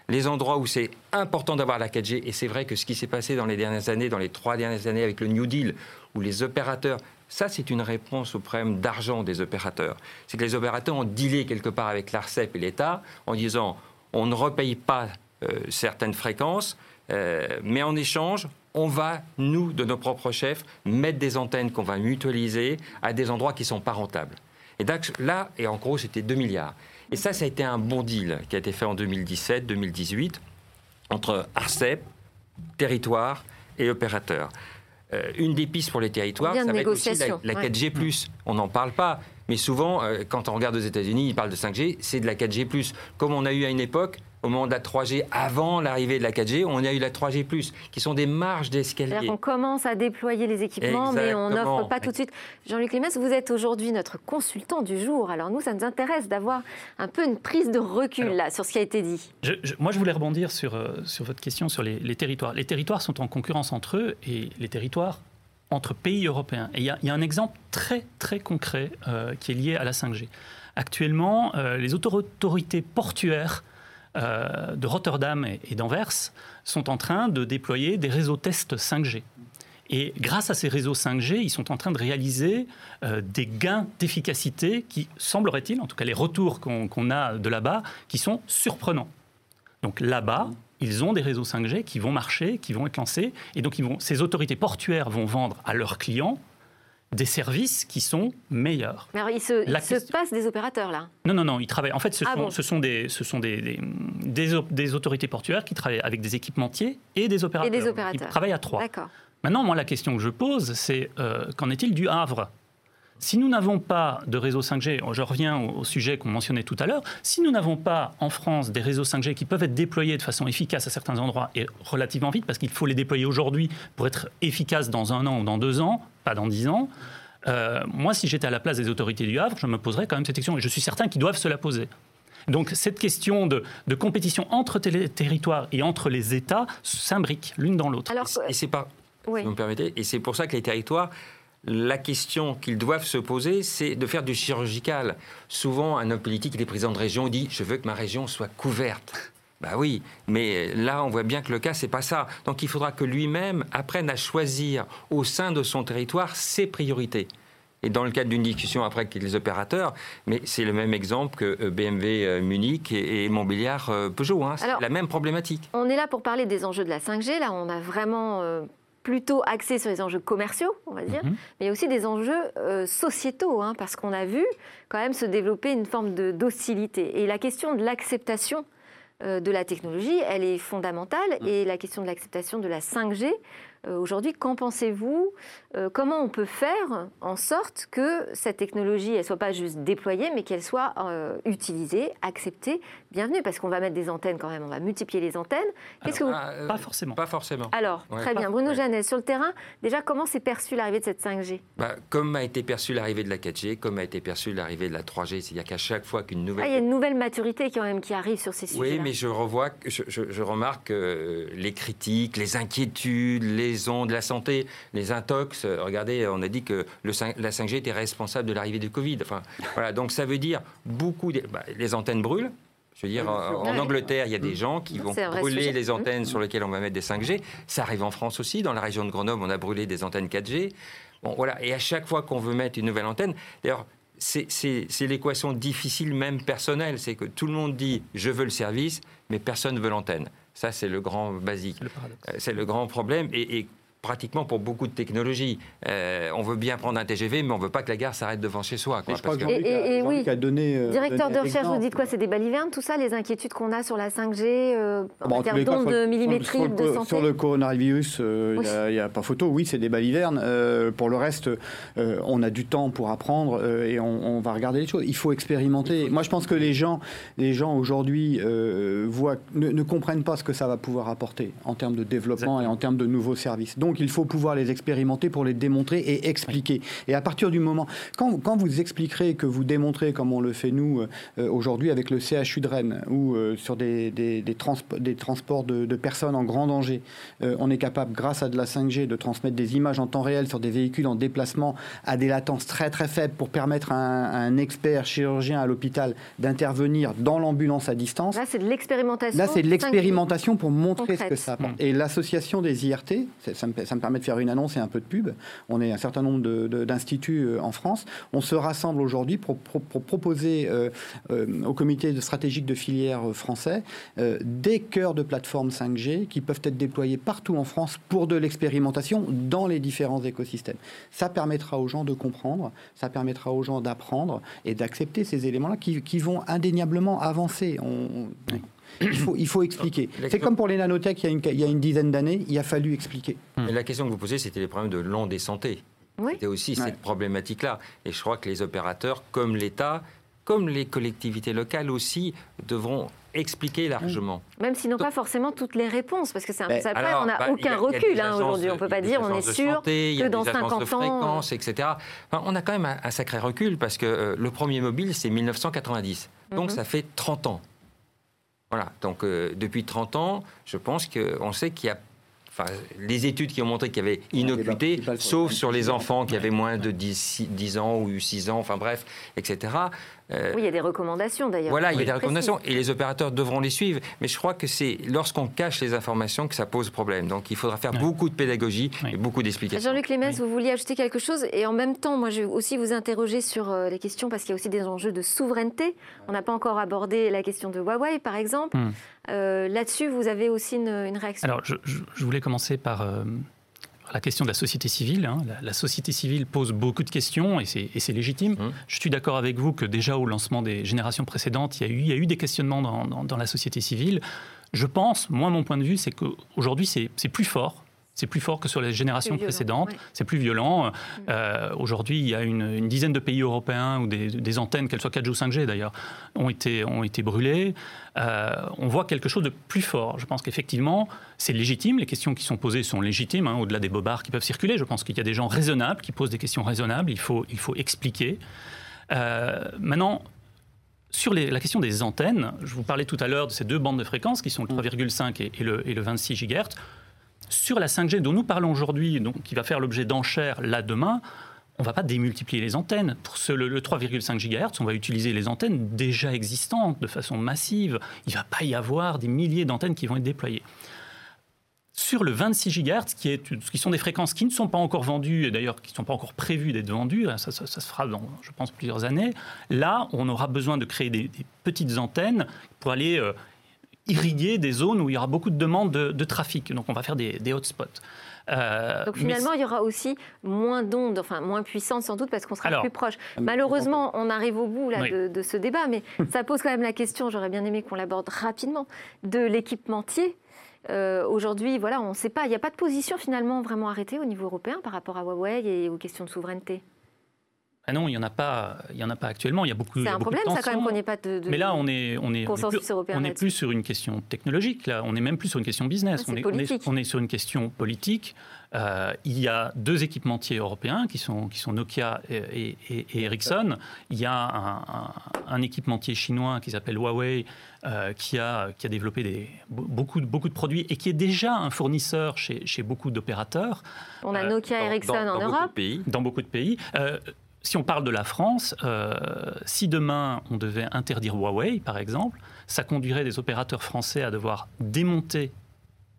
les endroits où c'est important d'avoir la 4G. Et c'est vrai que ce qui s'est passé dans les dernières années, dans les trois dernières années avec le New Deal, où les opérateurs, ça c'est une réponse au problème d'argent des opérateurs. C'est que les opérateurs ont dealé quelque part avec l'ARCEP et l'État en disant on ne repaye pas euh, certaines fréquences, euh, mais en échange, on va, nous, de nos propres chefs, mettre des antennes qu'on va mutualiser à des endroits qui ne sont pas rentables. Et là, et en gros, c'était 2 milliards. Et ça, ça a été un bon deal qui a été fait en 2017-2018 entre ARCEP, territoire et opérateurs. Euh, une des pistes pour les territoires, ça va être aussi la, 4G+. On n'en parle pas, mais souvent, euh, quand on regarde aux États-Unis, ils parlent de 5G, c'est de la 4G+. Comme on a eu à une époque au moment de la 3G, avant l'arrivée de la 4G, on a eu la 3G+, qui sont des marges d'escalier. On commence à déployer les équipements, mais on n'offre pas tout de suite. Jean-Luc Lémès, vous êtes aujourd'hui notre consultant du jour. Alors nous, ça nous intéresse d'avoir un peu une prise de recul là, sur ce qui a été dit. moi, je voulais rebondir sur, euh, sur votre question sur les, territoires. Les territoires sont en concurrence entre eux et les territoires entre pays européens. Et il y, a un exemple très, très concret euh, qui est lié à la 5G. Actuellement, euh, les autorités portuaires euh, de Rotterdam et, d'Anvers sont en train de déployer des réseaux tests 5G. Et grâce à ces réseaux 5G, ils sont en train de réaliser euh, des gains d'efficacité qui, semblerait-il, en tout cas les retours qu'on a de là-bas, qui sont surprenants. Donc là-bas, ils ont des réseaux 5G qui vont marcher, qui vont être lancés, et donc ces autorités portuaires vont vendre à leurs clients des services qui sont meilleurs. Mais alors, il se, se passe des opérateurs là Non, non, non, ils travaillent. En fait, ce ah sont, ce sont, des, ce sont des, des, des, autorités portuaires qui travaillent avec des équipementiers et des opérateurs. Et des opérateurs. Ils travaillent à trois. D'accord. Maintenant, moi, la question que je pose, c'est euh, qu'en est-il du Havre? Si nous n'avons pas de réseau 5G, je reviens au, sujet qu'on mentionnait tout à l'heure, si nous n'avons pas en France des réseaux 5G qui peuvent être déployés de façon efficace à certains endroits et relativement vite, parce qu'il faut les déployer aujourd'hui pour être efficaces dans un an ou dans deux ans, pas dans dix ans, euh, moi, si j'étais à la place des autorités du Havre, je me poserais quand même cette question, et je suis certain qu'ils doivent se la poser. Donc cette question de, compétition entre les territoires et entre les États s'imbrique l'une dans l'autre. Et c'est pas, vous me permettez, et c'est pour ça que les territoires la question qu'ils doivent se poser, c'est de faire du chirurgical. Souvent, un homme politique, il est président de région, dit Je veux que ma région soit couverte. Bah oui, mais là, on voit bien que le cas, c'est pas ça. Donc, il faudra que lui-même apprenne à choisir au sein de son territoire ses priorités et dans le cadre d'une discussion après avec les opérateurs, mais c'est le même exemple que euh, BMW euh, Munich et, Montbéliard euh, Peugeot. Hein. C'est la même problématique. On est là pour parler des enjeux de la 5G. Là, on a vraiment plutôt axé sur les enjeux commerciaux, on va dire, mhm. mais il y a aussi des enjeux euh, sociétaux, hein, parce qu'on a vu quand même se développer une forme de docilité. Et la question de l'acceptation euh, de la technologie, elle est fondamentale, mhm. et la question de l'acceptation de la 5G euh, aujourd'hui. Qu'en pensez-vous? Euh, Comment on peut faire en sorte que cette technologie ne soit pas juste déployée, mais qu'elle soit euh, utilisée, acceptée, bienvenue Parce qu'on va mettre des antennes quand même, on va multiplier les antennes. Qu'est-ce que vous... Ah, pas forcément. Pas forcément. Alors, très bien. Bruno Jeannet, sur le terrain, déjà, comment s'est perçue l'arrivée de cette 5G bah, Comme a été perçue l'arrivée de la 4G, comme a été perçue l'arrivée de la 3G, c'est-à-dire qu'à chaque fois qu'une nouvelle... Ah, il y a une nouvelle maturité quand même qui arrive sur ces sujets. Oui, mais je revois, je, je, remarque les critiques, les inquiétudes, les ondes, la santé, les intox. Euh, regardez, on a dit que le, la 5G était responsable de l'arrivée du Covid. Enfin, (laughs) voilà, donc ça veut dire beaucoup. De, bah, les antennes brûlent. Je veux dire, en, Angleterre, il y a des gens qui vont brûler les antennes sur lesquelles on va mettre des 5G. Ça arrive en France aussi. Dans la région de Grenoble, on a brûlé des antennes 4G. Bon, voilà. Et à chaque fois qu'on veut mettre une nouvelle antenne, d'ailleurs, c'est l'équation difficile, même personnelle. C'est que tout le monde dit je veux le service, mais personne ne veut l'antenne. Ça, c'est le grand basique. Euh, c'est le grand problème. Et, et pratiquement pour beaucoup de technologies. Euh, on veut bien prendre un TGV, mais on ne veut pas que la gare s'arrête devant chez soi. Quoi, parce que... et, et, oui, donné, euh, Directeur de recherche, vous dites quoi C'est des balivernes, tout ça, les inquiétudes qu'on a sur la 5G euh, en termes d'ondes millimétriques de santé Sur le coronavirus, il n'y a, pas photo. Oui, c'est des balivernes. pour le reste, on a du temps pour apprendre et on, va regarder les choses. Il faut expérimenter. Moi, je pense que les gens, les gens aujourd'hui voient, ne, comprennent pas ce que ça va pouvoir apporter en termes de développement et en termes de nouveaux services. Donc, donc il faut pouvoir les expérimenter pour les démontrer et expliquer. Et à partir du moment, quand, vous expliquerez que vous démontrez, comme on le fait nous euh, aujourd'hui avec le CHU de Rennes, ou euh, sur des, des, transports de, personnes en grand danger, euh, on est capable, grâce à de la 5G, de transmettre des images en temps réel sur des véhicules en déplacement à des latences très très faibles pour permettre à un, expert chirurgien à l'hôpital d'intervenir dans l'ambulance à distance. Là, c'est de l'expérimentation. Là, c'est de l'expérimentation pour montrer ce que ça apporte. Et l'association des IRT, ça me ça me permet de faire une annonce et un peu de pub. On est un certain nombre d'instituts euh, en France. On se rassemble aujourd'hui pour, proposer euh, euh, au comité stratégique de filière français des cœurs de plateformes 5G qui peuvent être déployés partout en France pour de l'expérimentation dans les différents écosystèmes. Ça permettra aux gens de comprendre, ça permettra aux gens d'apprendre et d'accepter ces éléments-là qui, vont indéniablement avancer. On, il faut, il faut expliquer. (coughs) C'est comme pour les nanotech il y a une, il y a une dizaine d'années, il a fallu expliquer. Et la question que vous posez, c'était les problèmes de l'onde et santé. Oui. C'était aussi cette problématique-là. Et je crois que les opérateurs, comme l'État, comme les collectivités locales aussi, devront expliquer largement. Même s'ils n'ont pas forcément toutes les réponses, parce que c'est un peu ça. on n'a bah, aucun recul hein, aujourd'hui. On ne peut pas dire, on est sûr que dans 50 ans... etc. on a quand même un, sacré recul, parce que euh, le premier mobile, c'est 1990. Donc mhm. ça fait 30 ans. Voilà, donc euh, depuis 30 ans, je pense qu'on sait qu'il y a les études qui ont montré qu'il y avait inocuité, sauf sur les enfants qui avaient moins de 10, 10, ans ou 6 ans, enfin bref, etc. Euh, oui, il y a des recommandations d'ailleurs. Voilà, il y a des recommandations et les opérateurs devront les suivre. Mais je crois que c'est lorsqu'on cache les informations que ça pose problème. Donc il faudra faire beaucoup de pédagogie et beaucoup d'explications. Jean-Luc Lémens, vous vouliez ajouter quelque chose et en même temps, moi je vais aussi vous interroger sur euh, les questions parce qu'il y a aussi des enjeux de souveraineté. On n'a pas encore abordé la question de Huawei par exemple. Hmm. Euh, là-dessus, vous avez aussi une, réaction. Alors je, voulais commencer par la question de la société civile. Hein. La, société civile pose beaucoup de questions et c'est légitime. Mmh. Je suis d'accord avec vous que déjà au lancement des générations précédentes, il y a eu, il y a eu des questionnements dans, dans, la société civile. Je pense, moi, mon point de vue, c'est qu'aujourd'hui, c'est plus fort c'est plus fort que sur les générations précédentes. C'est plus violent. Euh, aujourd'hui, il y a une, dizaine de pays européens où des, antennes, qu'elles soient 4G ou 5G d'ailleurs, ont été, ont été brûlées. Euh, on voit quelque chose de plus fort. Je pense qu'effectivement, c'est légitime. Les questions qui sont posées sont légitimes, hein, au-delà des bobards qui peuvent circuler. Je pense qu'il y a des gens raisonnables qui posent des questions raisonnables. Il faut, il faut expliquer. Euh, maintenant, sur la question des antennes, je vous parlais tout à l'heure de ces deux bandes de fréquences qui sont le 3,5 mm. et, le, et le 26 GHz. Sur la 5G dont nous parlons aujourd'hui, qui va faire l'objet d'enchères là demain, on ne va pas démultiplier les antennes. Pour le, 3,5 GHz, on va utiliser les antennes déjà existantes de façon massive. Il ne va pas y avoir des milliers d'antennes qui vont être déployées. Sur le 26 GHz, qui, sont des fréquences qui ne sont pas encore vendues, et d'ailleurs qui ne sont pas encore prévues d'être vendues, ça, se fera dans, je pense, plusieurs années, là, on aura besoin de créer des, petites antennes pour aller euh, irriguer des zones où il y aura beaucoup de demandes de, trafic. Donc on va faire des, hotspots. Euh, Donc finalement, il y aura aussi moins d'ondes, enfin moins puissantes sans doute parce qu'on sera plus proche. Malheureusement, on arrive au bout là, de, ce débat, mais (laughs) ça pose quand même la question, j'aurais bien aimé qu'on l'aborde rapidement, de l'équipementier Aujourd'hui, voilà, on ne sait pas, il n'y a pas de position finalement vraiment arrêtée au niveau européen par rapport à Huawei et aux questions de souveraineté? Ah non, il n'y en a pas, il y en a pas actuellement. Il y a beaucoup. C'est un problème, ça quand même qu'on n'ait pas de, Mais là, on est, on est, consensus plus, européen. On n'est plus sur une question technologique. Là, on est même plus sur une question business. on, est, on, est, on, est, sur une question politique. Euh, il y a deux équipementiers européens qui sont, qui sont Nokia et, et, et Ericsson. Il y a un, un, un équipementier chinois qui s'appelle Huawei euh, qui, a, qui a développé des, beaucoup, beaucoup de produits et qui est déjà un fournisseur chez, chez beaucoup d'opérateurs. On a Nokia et Ericsson dans, en dans Europe. Beaucoup de pays. Dans beaucoup de pays. Si on parle de la France, euh, si demain on devait interdire Huawei, par exemple, ça conduirait des opérateurs français à devoir démonter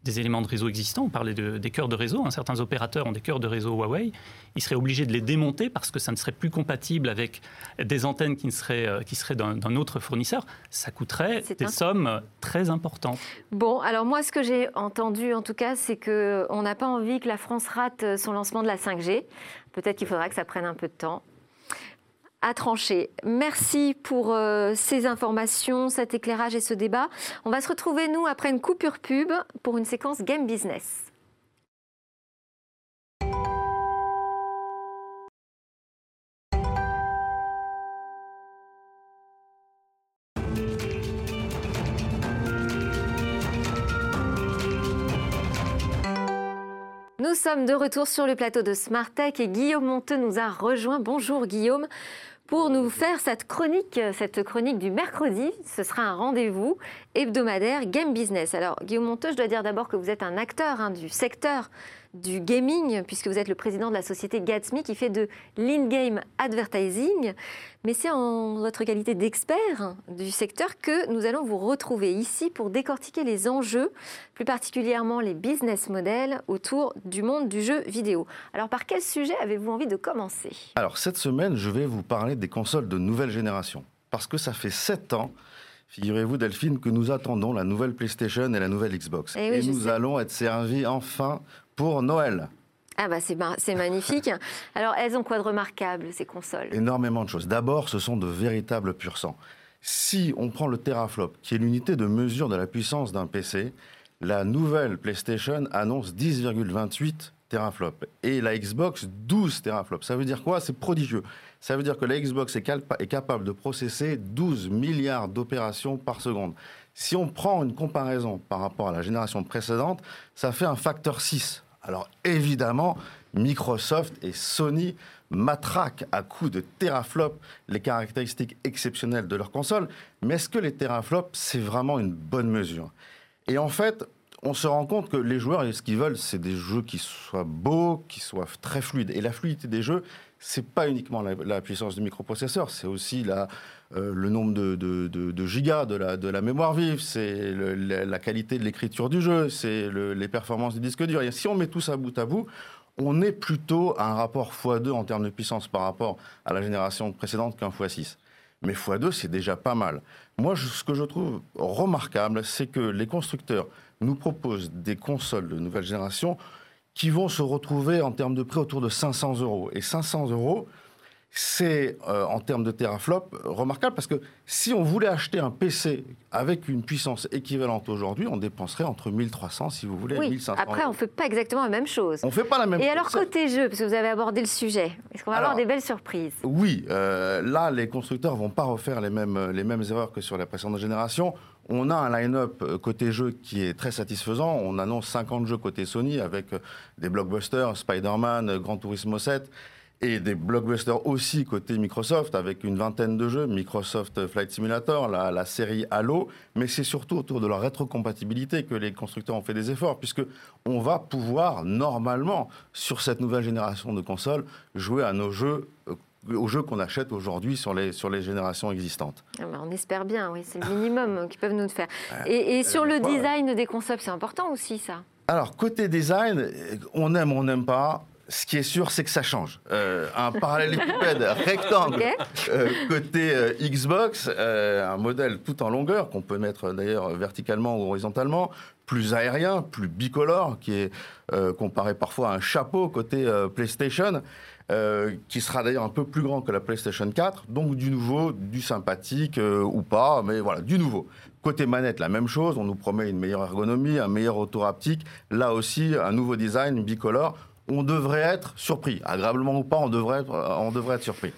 des éléments de réseau existants. On parlait de, des cœurs de réseau. Hein. Certains opérateurs ont des cœurs de réseau Huawei. Ils seraient obligés de les démonter parce que ça ne serait plus compatible avec des antennes qui seraient, euh, qui seraient d'un autre fournisseur. Ça coûterait des sommes très importantes. Bon, alors moi, ce que j'ai entendu, en tout cas, c'est qu'on n'a pas envie que la France rate son lancement de la 5G. Peut-être qu'il faudra que ça prenne un peu de temps à trancher. Merci pour euh, ces informations, cet éclairage et ce débat. On va se retrouver, nous, après une coupure pub pour une séquence Game Business. Nous sommes de retour sur le plateau de Smart Tech et Guillaume Monteux nous a rejoint. Bonjour Guillaume pour nous faire cette chronique, cette chronique du mercredi. Ce sera un rendez-vous hebdomadaire Game Business. Alors, Guillaume Monteux, je dois dire d'abord que vous êtes un acteur hein, du secteur du gaming, puisque vous êtes le président de la société Gatsby qui fait de l'in-game advertising. Mais c'est en votre qualité d'expert du secteur que nous allons vous retrouver ici pour décortiquer les enjeux, plus particulièrement les business models autour du monde du jeu vidéo. Alors par quel sujet avez-vous envie de commencer? Alors cette semaine, je vais vous parler des consoles de nouvelle génération. Parce que ça fait 7 ans Figurez-vous, Delphine, que nous attendons la nouvelle PlayStation et la nouvelle Xbox. Et, oui, et nous sais. allons être servis enfin pour Noël. Ah bah c'est magnifique. (laughs) Alors elles ont quoi de remarquable ces consoles? Énormément de choses. D'abord, ce sont de véritables pur sang. Si on prend le teraflop, qui est l'unité de mesure de la puissance d'un PC, la nouvelle PlayStation annonce 10,28 teraflops et la Xbox 12 teraflops. Ça veut dire quoi? C'est prodigieux. Ça veut dire que la Xbox est, est capable de processer 12 milliards d'opérations par seconde. Si on prend une comparaison par rapport à la génération précédente, ça fait un facteur 6. Alors évidemment, Microsoft et Sony matraquent à coups de teraflops les caractéristiques exceptionnelles de leur console. Mais est-ce que les teraflops, c'est vraiment une bonne mesure? Et en fait, on se rend compte que les joueurs, ce qu'ils veulent, c'est des jeux qui soient beaux, qui soient très fluides. Et la fluidité des jeux, c'est pas uniquement la, la, puissance du microprocesseur, c'est aussi la, euh, le nombre de, gigas de la, mémoire vive, c'est la, qualité de l'écriture du jeu, c'est les performances du disque dur. Et si on met tout ça bout à bout, on est plutôt à un rapport x2 en termes de puissance par rapport à la génération précédente qu'un x6. Mais x2, c'est déjà pas mal. Moi, ce que je trouve remarquable, c'est que les constructeurs nous proposent des consoles de nouvelle génération qui vont se retrouver en termes de prix autour de 500 euros. Et 500 euros, c'est euh, en termes de teraflop remarquable parce que si on voulait acheter un PC avec une puissance équivalente aujourd'hui, on dépenserait entre 1300 si vous voulez oui. et 1500. Après, on ne fait pas exactement la même chose. On fait pas la même et chose. Et alors côté jeu, parce que vous avez abordé le sujet, est-ce qu'on va alors, avoir des belles surprises? Oui, euh, là les constructeurs vont pas refaire les mêmes les mêmes erreurs que sur la précédente génération. On a un line-up côté jeu qui est très satisfaisant. On annonce 50 jeux côté Sony avec des blockbusters, Spider-Man, Gran Turismo 7 et des blockbusters aussi côté Microsoft avec une vingtaine de jeux, Microsoft Flight Simulator, la, la série Halo, mais c'est surtout autour de la rétrocompatibilité que les constructeurs ont fait des efforts puisque on va pouvoir normalement sur cette nouvelle génération de consoles jouer à nos jeux aux jeux qu'on achète aujourd'hui sur les, sur les générations existantes. Ah ben on espère bien, oui, c'est le minimum qu'ils peuvent nous faire. Et, et sur le design des consoles, c'est important aussi ça Alors, côté design, on aime, on n'aime pas. Ce qui est sûr, c'est que ça change. Euh, un parallélépipède (laughs) rectangle okay. euh, côté euh, Xbox, un modèle tout en longueur qu'on peut mettre d'ailleurs verticalement ou horizontalement, plus aérien, plus bicolore, qui est comparé parfois à un chapeau côté PlayStation. qui sera d'ailleurs un peu plus grand que la PlayStation 4, donc du nouveau, du sympathique ou pas, mais voilà, du nouveau. Côté manette, la même chose, on nous promet une meilleure ergonomie, un meilleur retour haptique, là aussi un nouveau design bicolore. On devrait être surpris, agréablement ou pas, on devrait être, on devrait être surpris.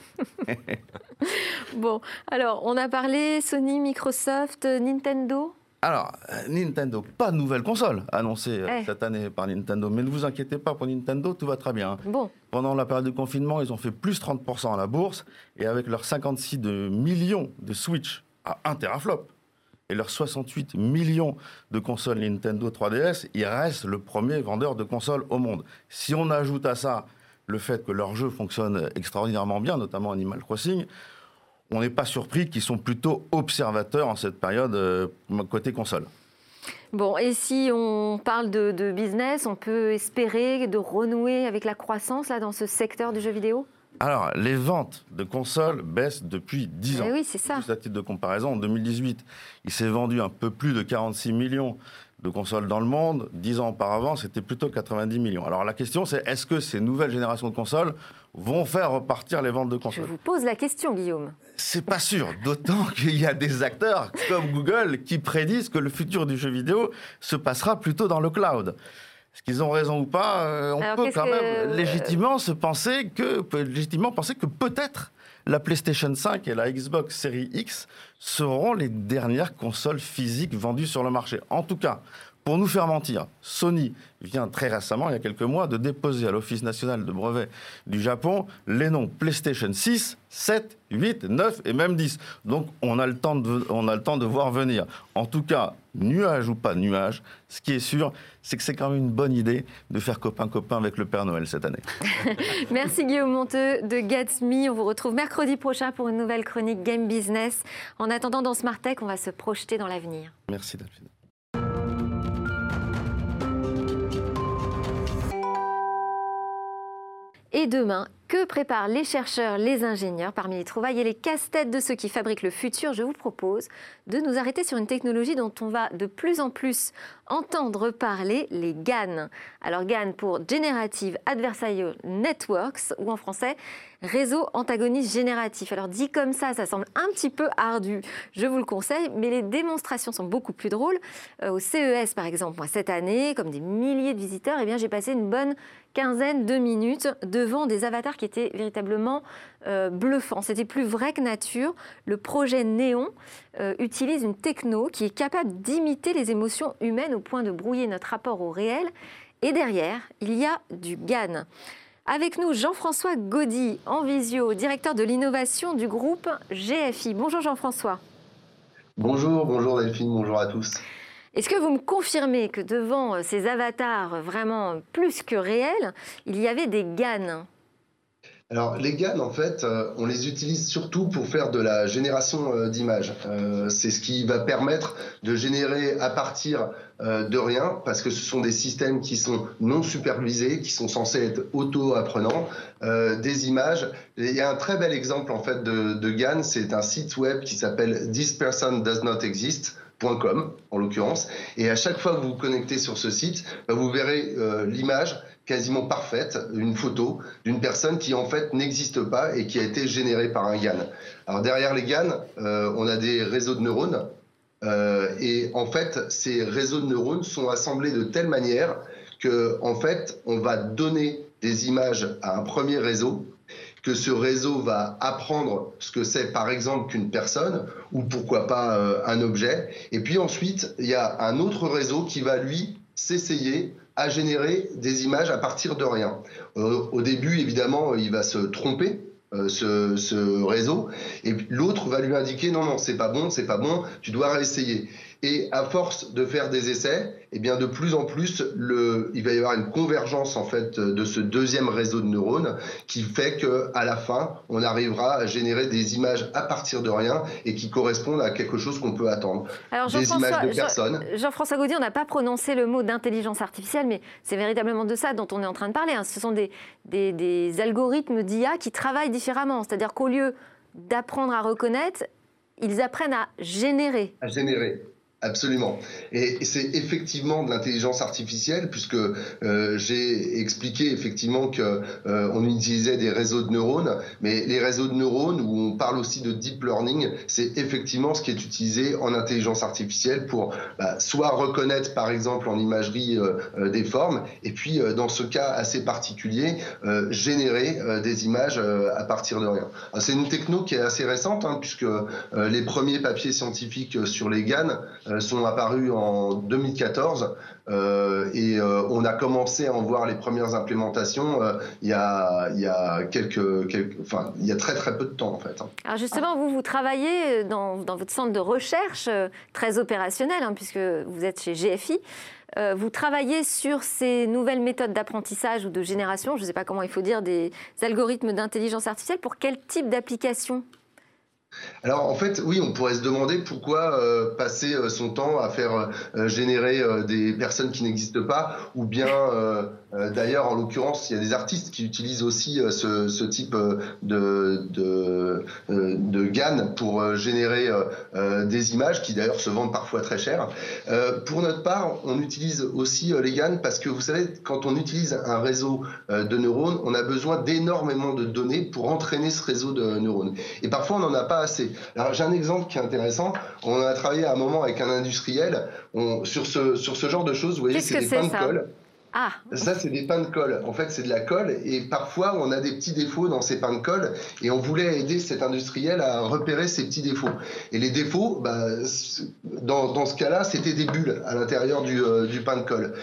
(laughs) bon, alors on a parlé Sony, Microsoft, Nintendo alors, euh, Nintendo, pas de nouvelle console annoncée euh, eh. cette année par Nintendo. Mais ne vous inquiétez pas, pour Nintendo, tout va très bien. Bon. Pendant la période de confinement, ils ont fait plus 30% à la bourse. Et avec leurs 56 millions de Switch à 1 teraflop et leurs 68 millions de consoles Nintendo 3DS, ils restent le premier vendeur de consoles au monde. Si on ajoute à ça le fait que leurs jeux fonctionnent extraordinairement bien, notamment Animal Crossing, on n'est pas surpris qu'ils sont plutôt observateurs en cette période euh, côté console. Bon, et si on parle de, business, on peut espérer de renouer avec la croissance là, dans ce secteur du jeu vidéo? Alors, les ventes de consoles baissent depuis 10 eh ans. oui, c'est ça. Juste à titre de comparaison, en 2018, il s'est vendu un peu plus de 46 millions de consoles dans le monde. 10 ans auparavant, c'était plutôt 90 millions. Alors la question, c'est est-ce que ces nouvelles générations de consoles vont faire repartir les ventes de consoles? Je vous pose la question, Guillaume. C'est pas sûr, d'autant (laughs) qu'il y a des acteurs comme Google qui prédisent que le futur du jeu vidéo se passera plutôt dans le cloud. Est-ce qu'ils ont raison ou pas euh, On peut quand même euh, légitimement se penser que, légitimement penser que peut-être la PlayStation 5 et la Xbox Series X seront les dernières consoles physiques vendues sur le marché. En tout cas, pour nous faire mentir, Sony vient très récemment, il y a quelques mois, de déposer à l'Office national de brevet du Japon les noms PlayStation 6, 7, 8, 9 et même 10. Donc on a le temps de, on a le temps de voir venir. En tout cas, nuage ou pas nuage, ce qui est sûr, c'est que c'est quand même une bonne idée de faire copain-copain avec le Père Noël cette année. (laughs) Merci Guillaume Monteux de Gatsby. On vous retrouve mercredi prochain pour une nouvelle chronique Game Business. En attendant, dans Smart Tech, on va se projeter dans l'avenir. Merci Delphine. Et demain, que préparent les chercheurs, les ingénieurs Parmi les trouvailles et les casse-têtes de ceux qui fabriquent le futur, je vous propose de nous arrêter sur une technologie dont on va de plus en plus entendre parler, les GAN. Alors GAN pour Generative Adversarial Networks, ou en français, réseau antagoniste génératif. Alors dit comme ça, ça semble un petit peu ardu, je vous le conseille, mais les démonstrations sont beaucoup plus drôles. Euh, au CES par exemple, moi cette année, comme des milliers de visiteurs, eh bien j'ai passé une bonne quinzaine de minutes devant des avatars qui étaient véritablement euh, bluffants. C'était plus vrai que nature. Le projet Néon euh, utilise une techno qui est capable d'imiter les émotions humaines au point de brouiller notre rapport au réel. Et derrière, il y a du GAN. Avec nous, Jean-François Gaudy, en visio, directeur de l'innovation du groupe GFI. Bonjour Jean-François. Bonjour, bonjour Delphine, bonjour à tous. Est-ce que vous me confirmez que devant euh, ces avatars vraiment plus que réels, il y avait des GAN? Alors les GAN, en fait, euh, on les utilise surtout pour faire de la génération euh, d'images. c'est ce qui va permettre de générer à partir de rien, parce que ce sont des systèmes qui sont non supervisés, qui sont censés être auto-apprenants, des images. il y a un très bel exemple en fait de, GAN, c'est un site web qui s'appelle This en l'occurrence. Et à chaque fois que vous vous connectez sur ce site, bah, vous verrez euh, l'image quasiment parfaite, une photo d'une personne qui en fait n'existe pas et qui a été générée par un GAN. Alors derrière les GAN, euh, on a des réseaux de neurones. Euh, et en fait, ces réseaux de neurones sont assemblés de telle manière que en fait, on va donner des images à un premier réseau que ce réseau va apprendre ce que c'est par exemple qu'une personne ou pourquoi pas euh, un objet. Et puis ensuite, il y a un autre réseau qui va lui s'essayer à générer des images à partir de rien. Euh, au début, évidemment, il va se tromper. Euh, ce, ce, réseau et l'autre va lui indiquer non non c'est pas bon c'est pas bon tu dois réessayer et à force de faire des essais, eh bien de plus en plus, le, il va y avoir une convergence en fait de ce deuxième réseau de neurones qui fait que à la fin, on arrivera à générer des images à partir de rien et qui correspondent à quelque chose qu'on peut attendre. Alors, des images de personnes. Jean-François Gaudier, on n'a pas prononcé le mot d'intelligence artificielle, mais c'est véritablement de ça dont on est en train de parler. Hein. Ce sont des, des, des algorithmes d'IA qui travaillent différemment. C'est-à-dire qu'au lieu d'apprendre à reconnaître, ils apprennent à générer. À générer. Absolument. Et c'est effectivement de l'intelligence artificielle, puisque euh, j'ai expliqué effectivement que euh, on utilisait des réseaux de neurones, mais les réseaux de neurones, où on parle aussi de deep learning, c'est effectivement ce qui est utilisé en intelligence artificielle pour bah, soit reconnaître par exemple en imagerie euh, des formes, et puis dans ce cas assez particulier, générer des images à partir de rien. C'est une techno qui est assez récente, hein, puisque les premiers papiers scientifiques sur les GAN euh, sont apparus en 2014 euh, et euh, on a commencé à en voir les premières implémentations il, y a, il y a très très peu de temps en fait. Alors justement, vous vous travaillez dans, dans votre centre de recherche très opérationnel hein, puisque vous êtes chez GFI. vous travaillez sur ces nouvelles méthodes d'apprentissage ou de génération, je ne sais pas comment il faut dire, des algorithmes d'intelligence artificielle. Pour quel type d'application? Alors en fait, oui, on pourrait se demander pourquoi euh, passer euh, son temps à faire euh, générer des personnes qui n'existent pas, ou bien d'ailleurs, en l'occurrence, il y a des artistes qui utilisent aussi ce, type de, de, de GAN pour générer des images qui d'ailleurs se vendent parfois très cher. pour notre part, on utilise aussi les GAN parce que vous savez, quand on utilise un réseau de neurones, on a besoin d'énormément de données pour entraîner ce réseau de neurones. Et parfois, on n'en a pas alors j'ai un exemple qui est intéressant. On a travaillé à un moment avec un industriel sur, ce, sur ce genre de choses. Vous voyez, c'est des pains de colle. Ah. Ça, c'est des pains de colle. En fait, c'est de la colle. Et parfois, on a des petits défauts dans ces pains de colle. Et on voulait aider cet industriel à repérer ces petits défauts. Et les défauts, bah, dans, ce cas-là, c'était des bulles à l'intérieur du, euh, du pain de colle.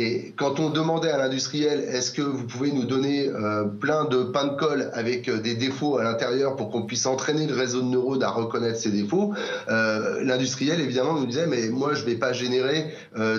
Et quand on demandait à l'industriel, est-ce que vous pouvez nous donner euh, plein de pain de colle avec euh, des défauts à l'intérieur pour qu'on puisse entraîner le réseau de neurones à reconnaître ces défauts, euh, l'industriel évidemment nous disait, mais moi je ne vais pas générer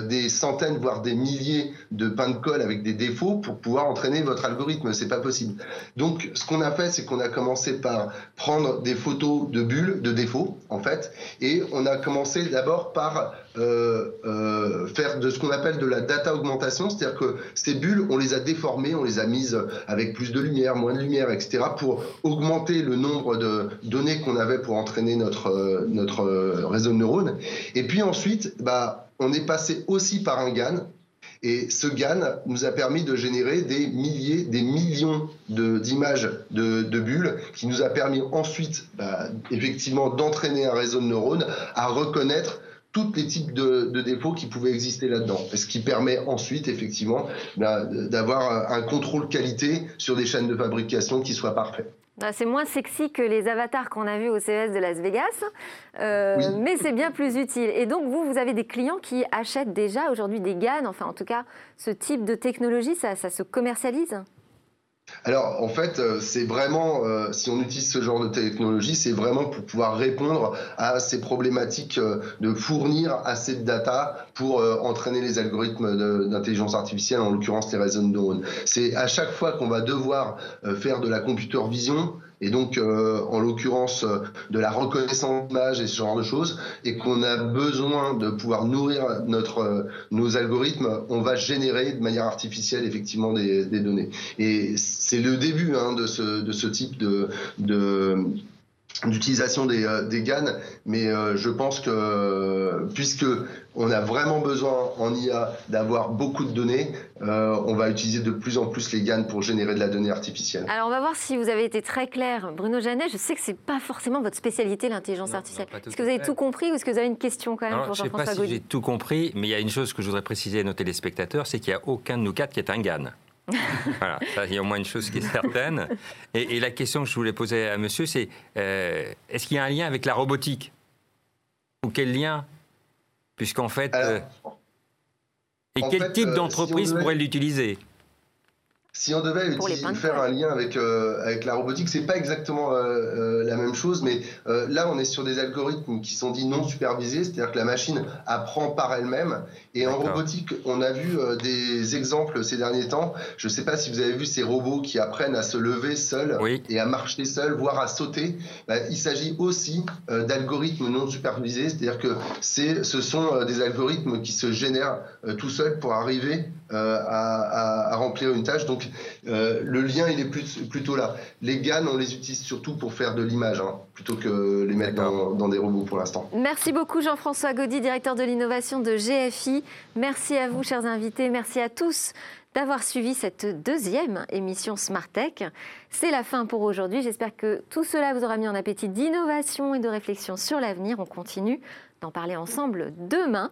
des centaines, voire des milliers de pain de colle avec des défauts pour pouvoir entraîner votre algorithme, c'est pas possible. Donc ce qu'on a fait, c'est qu'on a commencé par prendre des photos de bulles, de défauts en fait, et on a commencé d'abord par euh, euh, faire de ce qu'on appelle de la data augmentation, c'est-à-dire que ces bulles, on les a déformées, on les a mises avec plus de lumière, moins de lumière, etc., pour augmenter le nombre de données qu'on avait pour entraîner notre, euh, réseau de neurones. Et puis ensuite, bah, on est passé aussi par un GAN, et ce GAN nous a permis de générer des milliers, des millions d'images de, de, bulles, qui nous a permis ensuite, bah, effectivement, d'entraîner un réseau de neurones à reconnaître tous les types de, défauts qui pouvaient exister là-dedans. Ce qui permet ensuite, effectivement, d'avoir un contrôle qualité sur des chaînes de fabrication qui soient parfaites. Bah, c'est moins sexy que les avatars qu'on a vus au CES de Las Vegas, euh, mais c'est bien plus utile. Et donc, vous, vous avez des clients qui achètent déjà aujourd'hui des GAN, enfin en tout cas, ce type de technologie, ça, ça se commercialise? Alors en fait, euh, c'est vraiment, euh, si on utilise ce genre de technologie, c'est vraiment pour pouvoir répondre à ces problématiques euh, de fournir assez de data pour entraîner les algorithmes d'intelligence artificielle, en l'occurrence les réseaux de. C'est à chaque fois qu'on va devoir faire de la computer vision, et donc euh, en l'occurrence euh, de la reconnaissance d'image et ce genre de choses, et qu'on a besoin de pouvoir nourrir notre, euh, nos algorithmes, on va générer de manière artificielle effectivement des, des données. Et c'est le début hein, de, ce, de ce type de, de d'utilisation des, des GAN, mais je pense que puisque on a vraiment besoin en IA d'avoir beaucoup de données. Euh, on va utiliser de plus en plus les GAN pour générer de la donnée artificielle. Alors on va voir si vous avez été très clair. Bruno Janet, je sais que ce n'est pas forcément votre spécialité, l'intelligence artificielle. Est-ce que vous avez tout compris ou est-ce que vous avez une question quand même pour Jean-François Je ne sais pas si j'ai tout compris, mais il y a une chose que je voudrais préciser à nos téléspectateurs, c'est qu'il n'y a aucun de nous quatre qui est un GAN. (laughs) voilà, il y a au moins une chose qui est certaine. Et, la question que je voulais poser à monsieur, c'est euh, est-ce qu'il y a un lien avec la robotique? Ou quel lien? Puisqu'en fait. Euh, et quel type euh, d'entreprise pourrait l'utiliser? Si on devait faire un lien avec, euh, avec la robotique, c'est pas exactement euh, euh, la même chose, mais là on est sur des algorithmes qui sont dits non supervisés, c'est-à-dire que la machine apprend par elle-même. Et en robotique, on a vu des exemples ces derniers temps. Je ne sais pas si vous avez vu ces robots qui apprennent à se lever seuls et à marcher seuls, voire à sauter. Bah, il s'agit aussi d'algorithmes non supervisés, c'est-à-dire que ce sont des algorithmes qui se génèrent tout seuls pour arriver à, à, remplir une tâche. Donc Donc le lien, il est plutôt là. Les GAN, on les utilise surtout pour faire de l'image, hein, plutôt que les mettre dans, dans, des robots pour l'instant. Merci beaucoup Jean-François Gaudy, directeur de l'innovation de GFI. Merci à vous, chers invités. Merci à tous d'avoir suivi cette deuxième émission Smart Tech. C'est la fin pour aujourd'hui. J'espère que tout cela vous aura mis en appétit d'innovation et de réflexion sur l'avenir. On continue d'en parler ensemble demain.